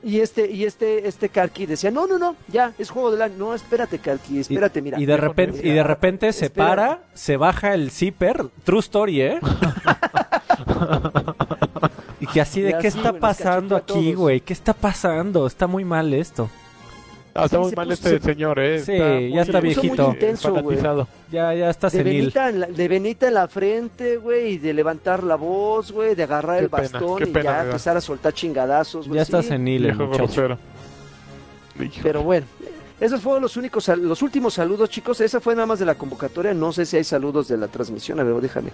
Y este y este este Karki decía, "No, no, no, ya es juego del año." No, espérate, Karki, espérate, mira. Y de repente, y de repente se para, se baja el zipper, true story, ¿eh? y que así de Ya qué sí, está pasando aquí, güey, qué está pasando, está muy mal esto. Ah, está Sí, muy mal puso- este se- señor, ¿eh? Sí, muy- ya está viejito. intenso. Ya, ya está de senil. venita, en la, de venita en la frente, güey, y de levantar la voz, güey, de agarrar Qué el pena, bastón y pena ya me da. empezar a soltar chingadazos, güey. Ya está sí. senil el Viejo muchacho. Pero bueno, esos fueron los únicos, los últimos saludos, chicos. Esa fue nada más de la convocatoria. No sé si hay saludos de la transmisión. A ver, déjame.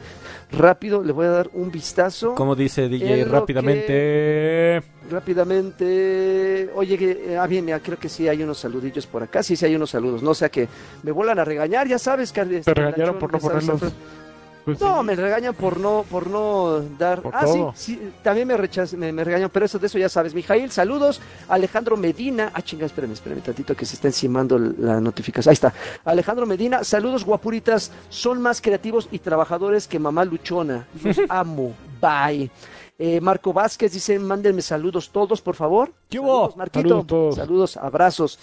Rápido, le voy a dar un vistazo. Como dice DJ rápidamente. Rápidamente. Oye, que, eh, ah, bien, mira, creo que sí hay unos saludillos por acá. Sí, sí hay unos saludos. No sea que me vuelan a regañar, ya sabes, que Te regañaron por no ponerlos. Pues No, sí. me regañan por no, por no dar. Por ah, todo. sí, sí, también me rechazan, me, me regañan, pero eso de eso ya sabes. Mijail, saludos. Alejandro Medina. Ah, chinga, espérame, espérame tantito que se está encimando la notificación. Ahí está. Alejandro Medina, saludos guapuritas. Son más creativos y trabajadores que mamá luchona. Los amo. Bye. Eh, Marco Vázquez dice, mándenme saludos todos, por favor. ¿Qué hubo? Saludos, Marquito. Saludos todos. Saludos, abrazos.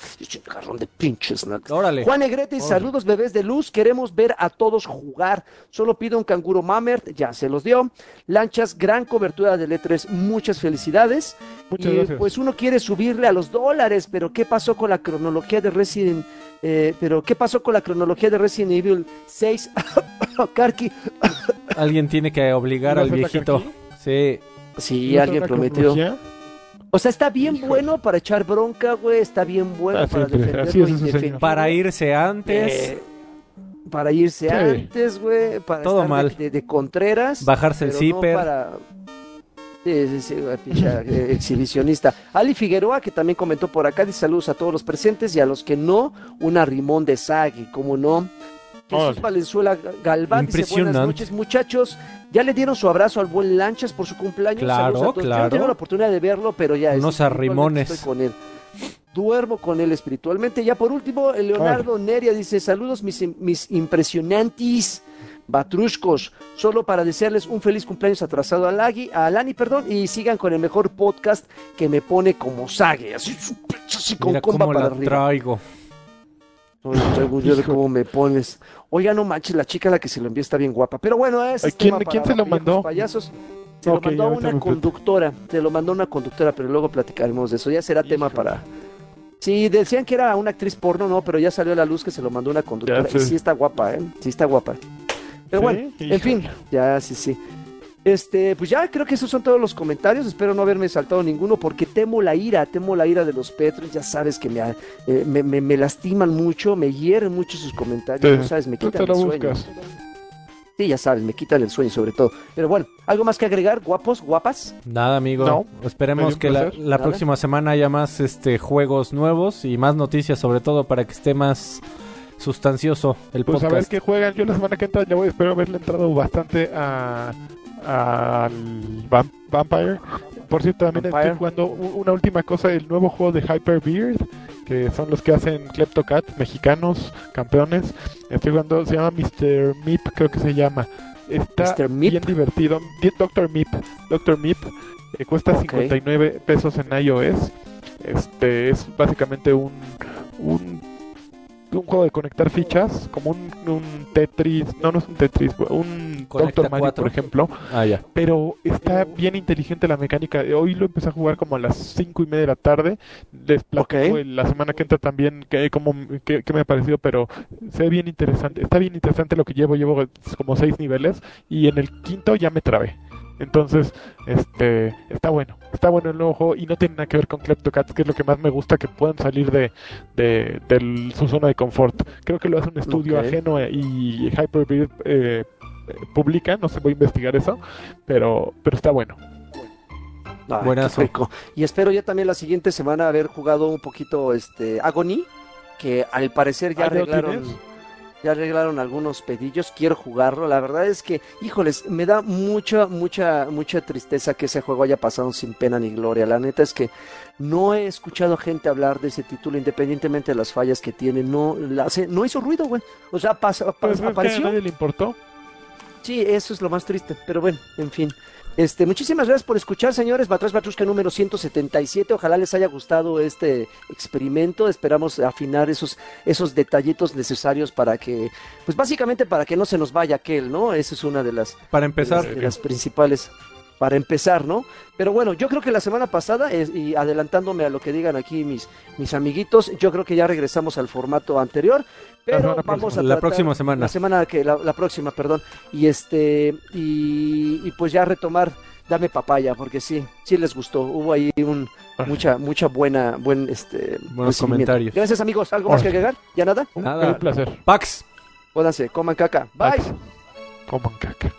De pinches. Órale. Juan Negrete, saludos bebés de luz, queremos ver a todos jugar. Solo pido un canguro mamer, ya se los dio. Lanchas, gran cobertura de letras, muchas felicidades. Muchas y gracias. pues uno quiere subirle a los dólares, pero ¿qué pasó con la cronología de Resident eh, pero qué pasó con la cronología de Resident Evil 6? Karki, Alguien tiene que obligar ¿No al viejito. Sí. sí, ¿No alguien prometió. O sea, está bien bueno para echar bronca, güey, está bien bueno Ah, para siempre, defender así lo es indefendible. Para irse antes, Eh, para irse Sí. antes, güey, para Todo estar mal. De, de Contreras. bajarse el pero no zipper. para... Sí, sí, sí, eh, exhibicionista. Ali Figueroa, que también comentó por acá, dice saludos a todos los presentes y a los que no, un arrimón de Sagi, como no. Jesús. Valenzuela Galván dice buenas noches, muchachos. Ya le dieron su abrazo al buen Lanchas por su cumpleaños. Claro. Yo no claro. tengo la oportunidad de verlo, pero ya Unos arrimones. Estoy con él. Duermo con él espiritualmente. Ya por último, Leonardo Neria dice: Saludos, mis, mis impresionantes batruscos. Solo para desearles un feliz cumpleaños atrasado a Lagi, a Alani, perdón, y sigan con el mejor podcast que me pone como sague. Así, así con Mira comba cómo para la arriba. traigo. Traigo yo de cómo me pones. Oiga, no manches, la chica a la que se lo envió está bien guapa. Pero bueno, es ¿quién- tema para quién se lo mandó? Payasos. Se lo mandó a una conductora. Se lo mandó a una conductora, pero luego platicaremos de eso. Ya será tema para. Sí, decían que era una actriz porno, no, pero ya salió a la luz que se lo mandó una conductora. Y sí está guapa, ¿eh? Sí está guapa. Pero ¿Sí? bueno, en fin, ya sí, sí. Este, pues ya creo que esos son todos los comentarios. Espero no haberme saltado ninguno porque temo la ira, temo la ira de los Petros. Ya sabes que me, eh, me, me- me lastiman mucho, me hieren mucho sus comentarios. Te- no sabes, me quitan te el sueño. buscas. Sí, ya sabes, me quitan el sueño sobre todo. Pero bueno, ¿algo más que agregar? ¿Guapos? ¿Guapas? Nada, amigo. No. Esperemos que la, próxima semana haya más este juegos nuevos y más noticias, sobre todo para que esté más sustancioso el Pues a ver podcast. qué juegan. Yo la semana que entra ya voy, espero haberle entrado bastante a al Vam- Vampire. Por cierto, también Vampire. estoy jugando una última cosa, el nuevo juego de Hyper Beard, que son los que hacen Kleptocat, mexicanos, campeones. Estoy jugando, se llama Mr. Meep, creo que se llama. Está bien divertido. Di- Dr. Meep, Dr. Meep, eh, cuesta Ok. 59 pesos en iOS. Este es básicamente un, un un juego de conectar fichas, como un, un Tetris, no, no es un Tetris, un Conecta Doctor Mario, por ejemplo, Ah, ya. pero está bien inteligente la mecánica. Hoy lo empecé a jugar como a las cinco y media de la tarde. Les platico la semana que entra también que, como, que, que me ha parecido, pero se ve bien interesante. Está bien interesante lo que llevo. Llevo como seis niveles y en el quinto ya me trabé. Entonces, este, está bueno, está bueno el nuevo juego y no tiene nada que ver con Kleptocats, que es lo que más me gusta, que puedan salir de, de, su zona de confort. Creo que lo hace un estudio ajeno y Hyperbeard eh, publica, no sé, voy a investigar eso, pero, pero está bueno. Ay, Buenazo. Y espero ya también la siguiente semana haber jugado un poquito este Agony, que al parecer ya Ah, ¿ya lo arreglaron. tienes? Ya arreglaron algunos pedillos, quiero jugarlo. La verdad es que, híjoles, me da mucha, mucha, mucha tristeza que ese juego haya pasado sin pena ni gloria. La neta es que no he escuchado gente hablar de ese título, independientemente de las fallas que tiene. No, la hace- no hizo ruido, güey. O sea, pasa, pa- Pues es que a apareció. nadie le importó. Sí, eso es lo más triste, pero bueno, en fin. Este, muchísimas gracias por escuchar, señores. Batrás Batrusca número 177. Ojalá les haya gustado este experimento. Esperamos afinar esos, esos detallitos necesarios para que, pues básicamente para que no se nos vaya aquel, ¿no? Esa es una de las, Para de empezar, las, de las principales para empezar, ¿no? Pero bueno, yo creo que la semana pasada, es- y adelantándome a lo que digan aquí mis, mis amiguitos, yo creo que ya regresamos al formato anterior, pero vamos a la próxima semana. la semana que la, la próxima, perdón. Y este y, y pues ya retomar Dame papaya porque sí, sí les gustó. Hubo ahí un mucha mucha buena buen este Buenos comentarios. Gracias, amigos. ¿Algo más que agregar? ¿Ya nada? Nada. Un placer. Pax. Jódanse, coman caca. Bye. Pax. Coman caca.